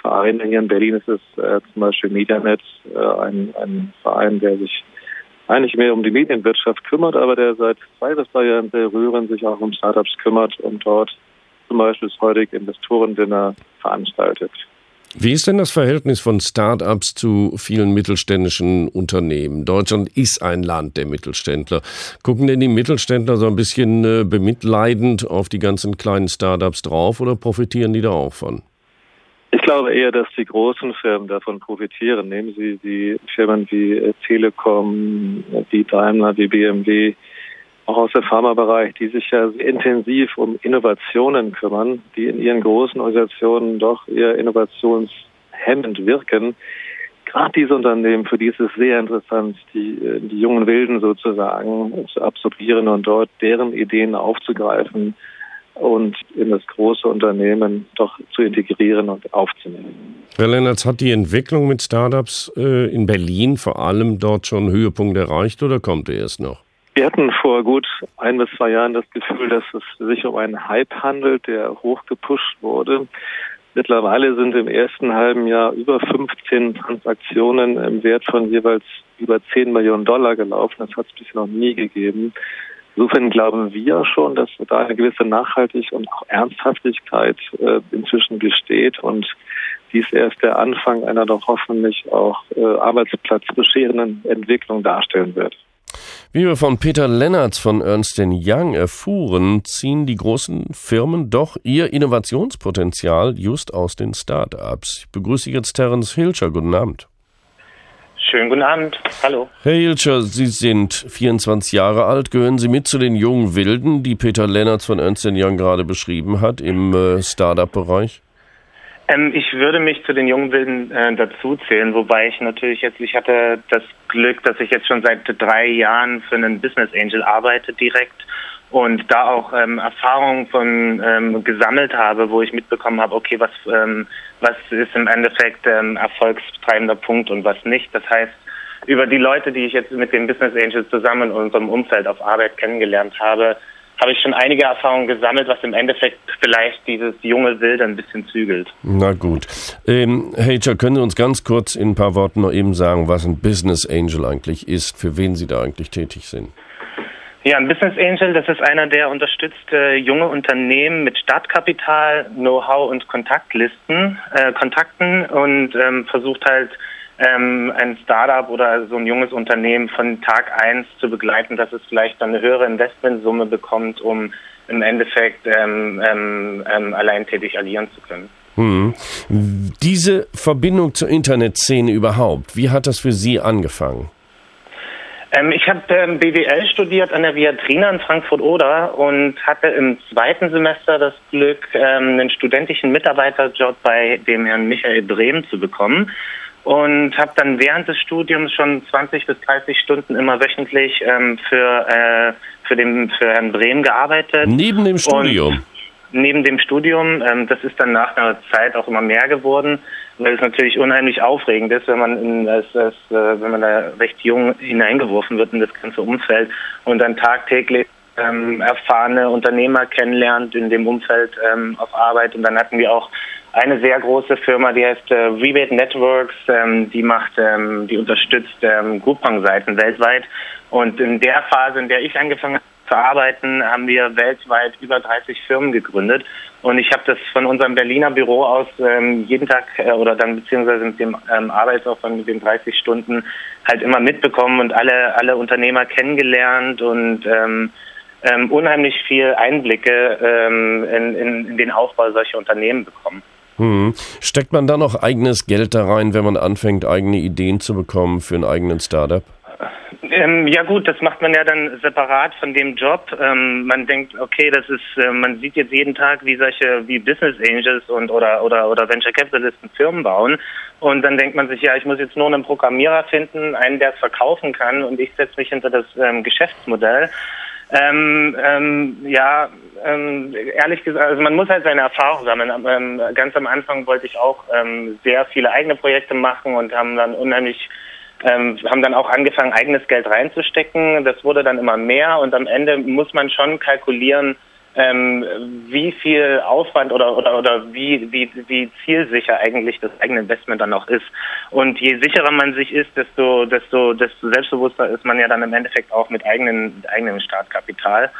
Vereine. Hier in Berlin ist es äh, zum Beispiel Medianet, äh, ein, ein Verein, der sich eigentlich mehr um die Medienwirtschaft kümmert, aber der seit zwei bis drei Jahren sehr rührend sich auch um Startups kümmert und dort zum Beispiel das heutige Investorendinner veranstaltet. Wie ist denn das Verhältnis von Start-ups zu vielen mittelständischen Unternehmen? Deutschland ist ein Land der Mittelständler. Gucken denn die Mittelständler so ein bisschen äh, bemitleidend auf die ganzen kleinen Start-ups drauf oder profitieren die da auch von? Ich glaube eher, dass die großen Firmen davon profitieren. Nehmen Sie die Firmen wie äh, Telekom, wie Daimler, wie BMW, auch aus dem Pharmabereich, die sich ja intensiv um Innovationen kümmern, die in ihren großen Organisationen doch eher innovationshemmend wirken. Gerade diese Unternehmen, für die ist es sehr interessant, die, die jungen Wilden sozusagen zu absorbieren und dort deren Ideen aufzugreifen und in das große Unternehmen doch zu integrieren und aufzunehmen. Herr Lennertz, hat die Entwicklung mit Startups äh, in Berlin vor allem dort schon Höhepunkt erreicht oder kommt er erst noch? Wir hatten vor gut ein bis zwei Jahren das Gefühl, dass es sich um einen Hype handelt, der hochgepusht wurde. Mittlerweile sind im ersten halben Jahr über 15 Transaktionen im Wert von jeweils über 10 Millionen Dollar gelaufen. Das hat es bisher noch nie gegeben. Insofern glauben wir schon, dass da eine gewisse Nachhaltigkeit und auch Ernsthaftigkeit äh, inzwischen besteht und dies erst der Anfang einer doch hoffentlich auch äh, arbeitsplatzbescherenden Entwicklung darstellen wird. Wie wir von Peter Lennartz von Ernst Young erfuhren, ziehen die großen Firmen doch ihr Innovationspotenzial just aus den Start-ups. Ich begrüße jetzt Terence Hilscher. Guten Abend. Schönen guten Abend. Hallo. Herr Hilscher, Sie sind 24 Jahre alt. Gehören Sie mit zu den jungen Wilden, die Peter Lennartz von Ernst Young gerade beschrieben hat im äh, Start-up-Bereich? Ähm, ich würde mich zu den jungen Wilden äh, dazu zählen, wobei ich natürlich jetzt, ich hatte das Glück, dass ich jetzt schon seit drei Jahren für einen Business Angel arbeite direkt und da auch ähm, Erfahrungen von ähm, gesammelt habe, wo ich mitbekommen habe, okay, was ähm, was ist im Endeffekt ähm, erfolgstreibender Punkt und was nicht. Das heißt, über die Leute, die ich jetzt mit den Business Angels zusammen in unserem Umfeld auf Arbeit kennengelernt habe, habe ich schon einige Erfahrungen gesammelt, was im Endeffekt vielleicht dieses junge Wild ein bisschen zügelt. Na gut. Ähm, Hager, können Sie uns ganz kurz in ein paar Worten noch eben sagen, was ein Business Angel eigentlich ist, für wen Sie da eigentlich tätig sind? Ja, ein Business Angel, das ist einer, der unterstützt äh, junge Unternehmen mit Startkapital, Know-how und Kontaktlisten, äh, Kontakten und ähm, versucht halt ähm, ein Startup oder so ein junges Unternehmen von Tag eins zu begleiten, dass es vielleicht dann eine höhere Investmentsumme bekommt, um im Endeffekt ähm, ähm, ähm allein tätig agieren zu können. Hm. Diese Verbindung zur Internetszene überhaupt, wie hat das für Sie angefangen? Ähm, ich habe ähm, BWL studiert an der Viatrina in Frankfurt-Oder und hatte im zweiten Semester das Glück, ähm, einen studentischen Mitarbeiterjob bei dem Herrn Michael Brehm zu bekommen und habe dann während des Studiums schon 20 bis 30 Stunden immer wöchentlich ähm, für, äh, für, den, für Herrn Brehm gearbeitet. Neben dem Studium? Und neben dem Studium, ähm, das ist dann nach einer Zeit auch immer mehr geworden, weil es natürlich unheimlich aufregend ist, wenn man in, als, als, äh, wenn man da recht jung hineingeworfen wird in das ganze Umfeld und dann tagtäglich ähm, erfahrene Unternehmer kennenlernt in dem Umfeld ähm, auf Arbeit. Und dann hatten wir auch eine sehr große Firma, die heißt äh, Rebate Networks, ähm, die macht, ähm, die unterstützt ähm, Groupon-Seiten weltweit. Und in der Phase, in der ich angefangen habe zu arbeiten, haben wir weltweit über 30 Firmen gegründet. Und ich habe das von unserem Berliner Büro aus ähm, jeden Tag äh, oder dann beziehungsweise mit dem ähm, Arbeitsaufwand mit den 30 Stunden halt immer mitbekommen und alle alle Unternehmer kennengelernt und ähm, ähm, unheimlich viel Einblicke ähm, in, in, in den Aufbau solcher Unternehmen bekommen. Hm. Steckt man da noch eigenes Geld da rein, wenn man anfängt, eigene Ideen zu bekommen für einen eigenen Startup? Ähm, ja gut, das macht man ja dann separat von dem Job. Ähm, man denkt, okay, das ist, äh, man sieht jetzt jeden Tag, wie solche, wie Business Angels und oder oder oder Venture Capitalisten Firmen bauen. Und dann denkt man sich, ja, ich muss jetzt nur einen Programmierer finden, einen, der es verkaufen kann, und ich setze mich hinter das ähm, Geschäftsmodell. Ähm, ähm, ja, ähm, ehrlich gesagt, also man muss halt seine Erfahrung sammeln. Ähm, ganz am Anfang wollte ich auch ähm, sehr viele eigene Projekte machen und haben dann unheimlich ähm, haben dann auch angefangen, eigenes Geld reinzustecken. Das wurde dann immer mehr und am Ende muss man schon kalkulieren, ähm, wie viel Aufwand oder, oder, oder wie, wie, wie zielsicher eigentlich das eigene Investment dann auch ist. Und je sicherer man sich ist, desto, desto, desto selbstbewusster ist man ja dann im Endeffekt auch mit eigenen, eigenem Startkapital.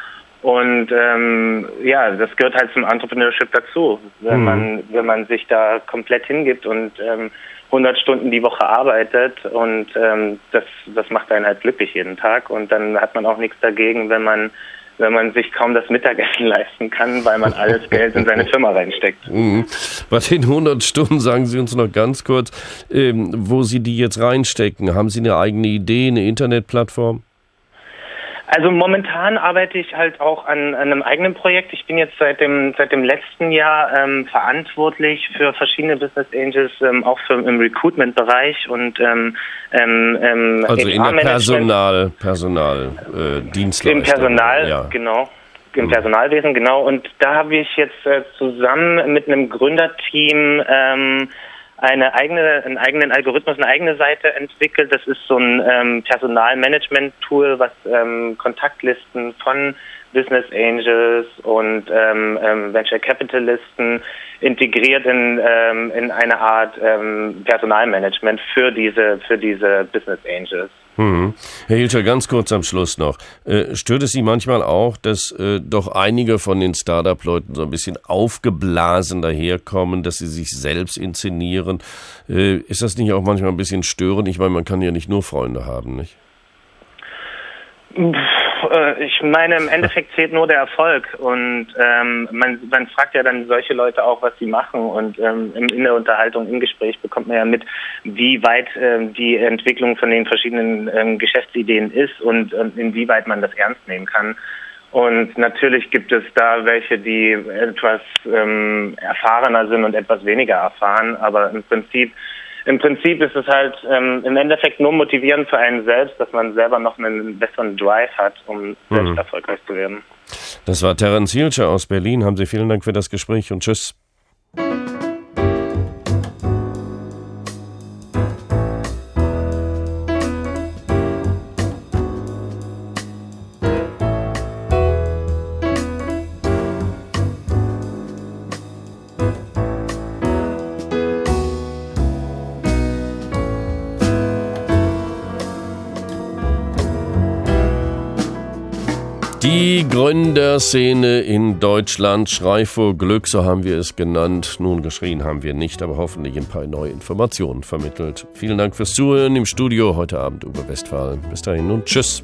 Und ähm, ja, das gehört halt zum Entrepreneurship dazu, wenn mhm. man wenn man sich da komplett hingibt und ähm, 100 Stunden die Woche arbeitet und ähm, das das macht einen halt glücklich jeden Tag und dann hat man auch nichts dagegen, wenn man wenn man sich kaum das Mittagessen leisten kann, weil man alles Geld in seine Firma reinsteckt. Mhm. Bei den 100 Stunden sagen Sie uns noch ganz kurz, ähm, wo Sie die jetzt reinstecken. Haben Sie eine eigene Idee, eine Internetplattform? Also momentan arbeite ich halt auch an, an, einem eigenen Projekt. Ich bin jetzt seit dem seit dem letzten Jahr ähm, verantwortlich für verschiedene Business Angels, ähm, auch für, im Recruitment-Bereich und ähm, ähm, ähm also in der Personal Personal äh, Dienstleistung. Im Personal, ja. genau im Personalwesen, genau. Und da habe ich jetzt äh, zusammen mit einem Gründerteam ähm, eine eigene, einen eigenen Algorithmus, eine eigene Seite entwickelt. Das ist so ein ähm, Personalmanagement-Tool, was ähm, Kontaktlisten von Business Angels und ähm, ähm, Venture Capitalisten integriert in, ähm, in eine Art ähm, Personalmanagement für diese, für diese Business Angels. Mhm. Herr Hilscher, ganz kurz am Schluss noch. Äh, stört es Sie manchmal auch, dass äh, doch einige von den Startup-Leuten so ein bisschen aufgeblasen daherkommen, dass sie sich selbst inszenieren? Äh, ist das nicht auch manchmal ein bisschen störend? Ich meine, man kann ja nicht nur Freunde haben, nicht? Äh, ich meine, im Endeffekt zählt nur der Erfolg. Und ähm, man, man fragt ja dann solche Leute auch, was sie machen. Und ähm, in der Unterhaltung, im Gespräch bekommt man ja mit, wie weit ähm, die Entwicklung von den verschiedenen ähm, Geschäftsideen ist und, und inwieweit man das ernst nehmen kann. Und natürlich gibt es da welche, die etwas ähm, erfahrener sind und etwas weniger erfahren, aber im Prinzip im Prinzip ist es halt ähm, im Endeffekt nur motivierend für einen selbst, dass man selber noch einen besseren Drive hat, um selbst mhm. erfolgreich zu werden. Das war Terence Hielscher aus Berlin. Haben Sie vielen Dank für das Gespräch und tschüss. Gründerszene in Deutschland, Schrei vor Glück, so haben wir es genannt. Nun geschrien haben wir nicht, aber hoffentlich ein paar neue Informationen vermittelt. Vielen Dank fürs Zuhören im Studio heute Abend Uwe Westphal. Bis dahin und tschüss.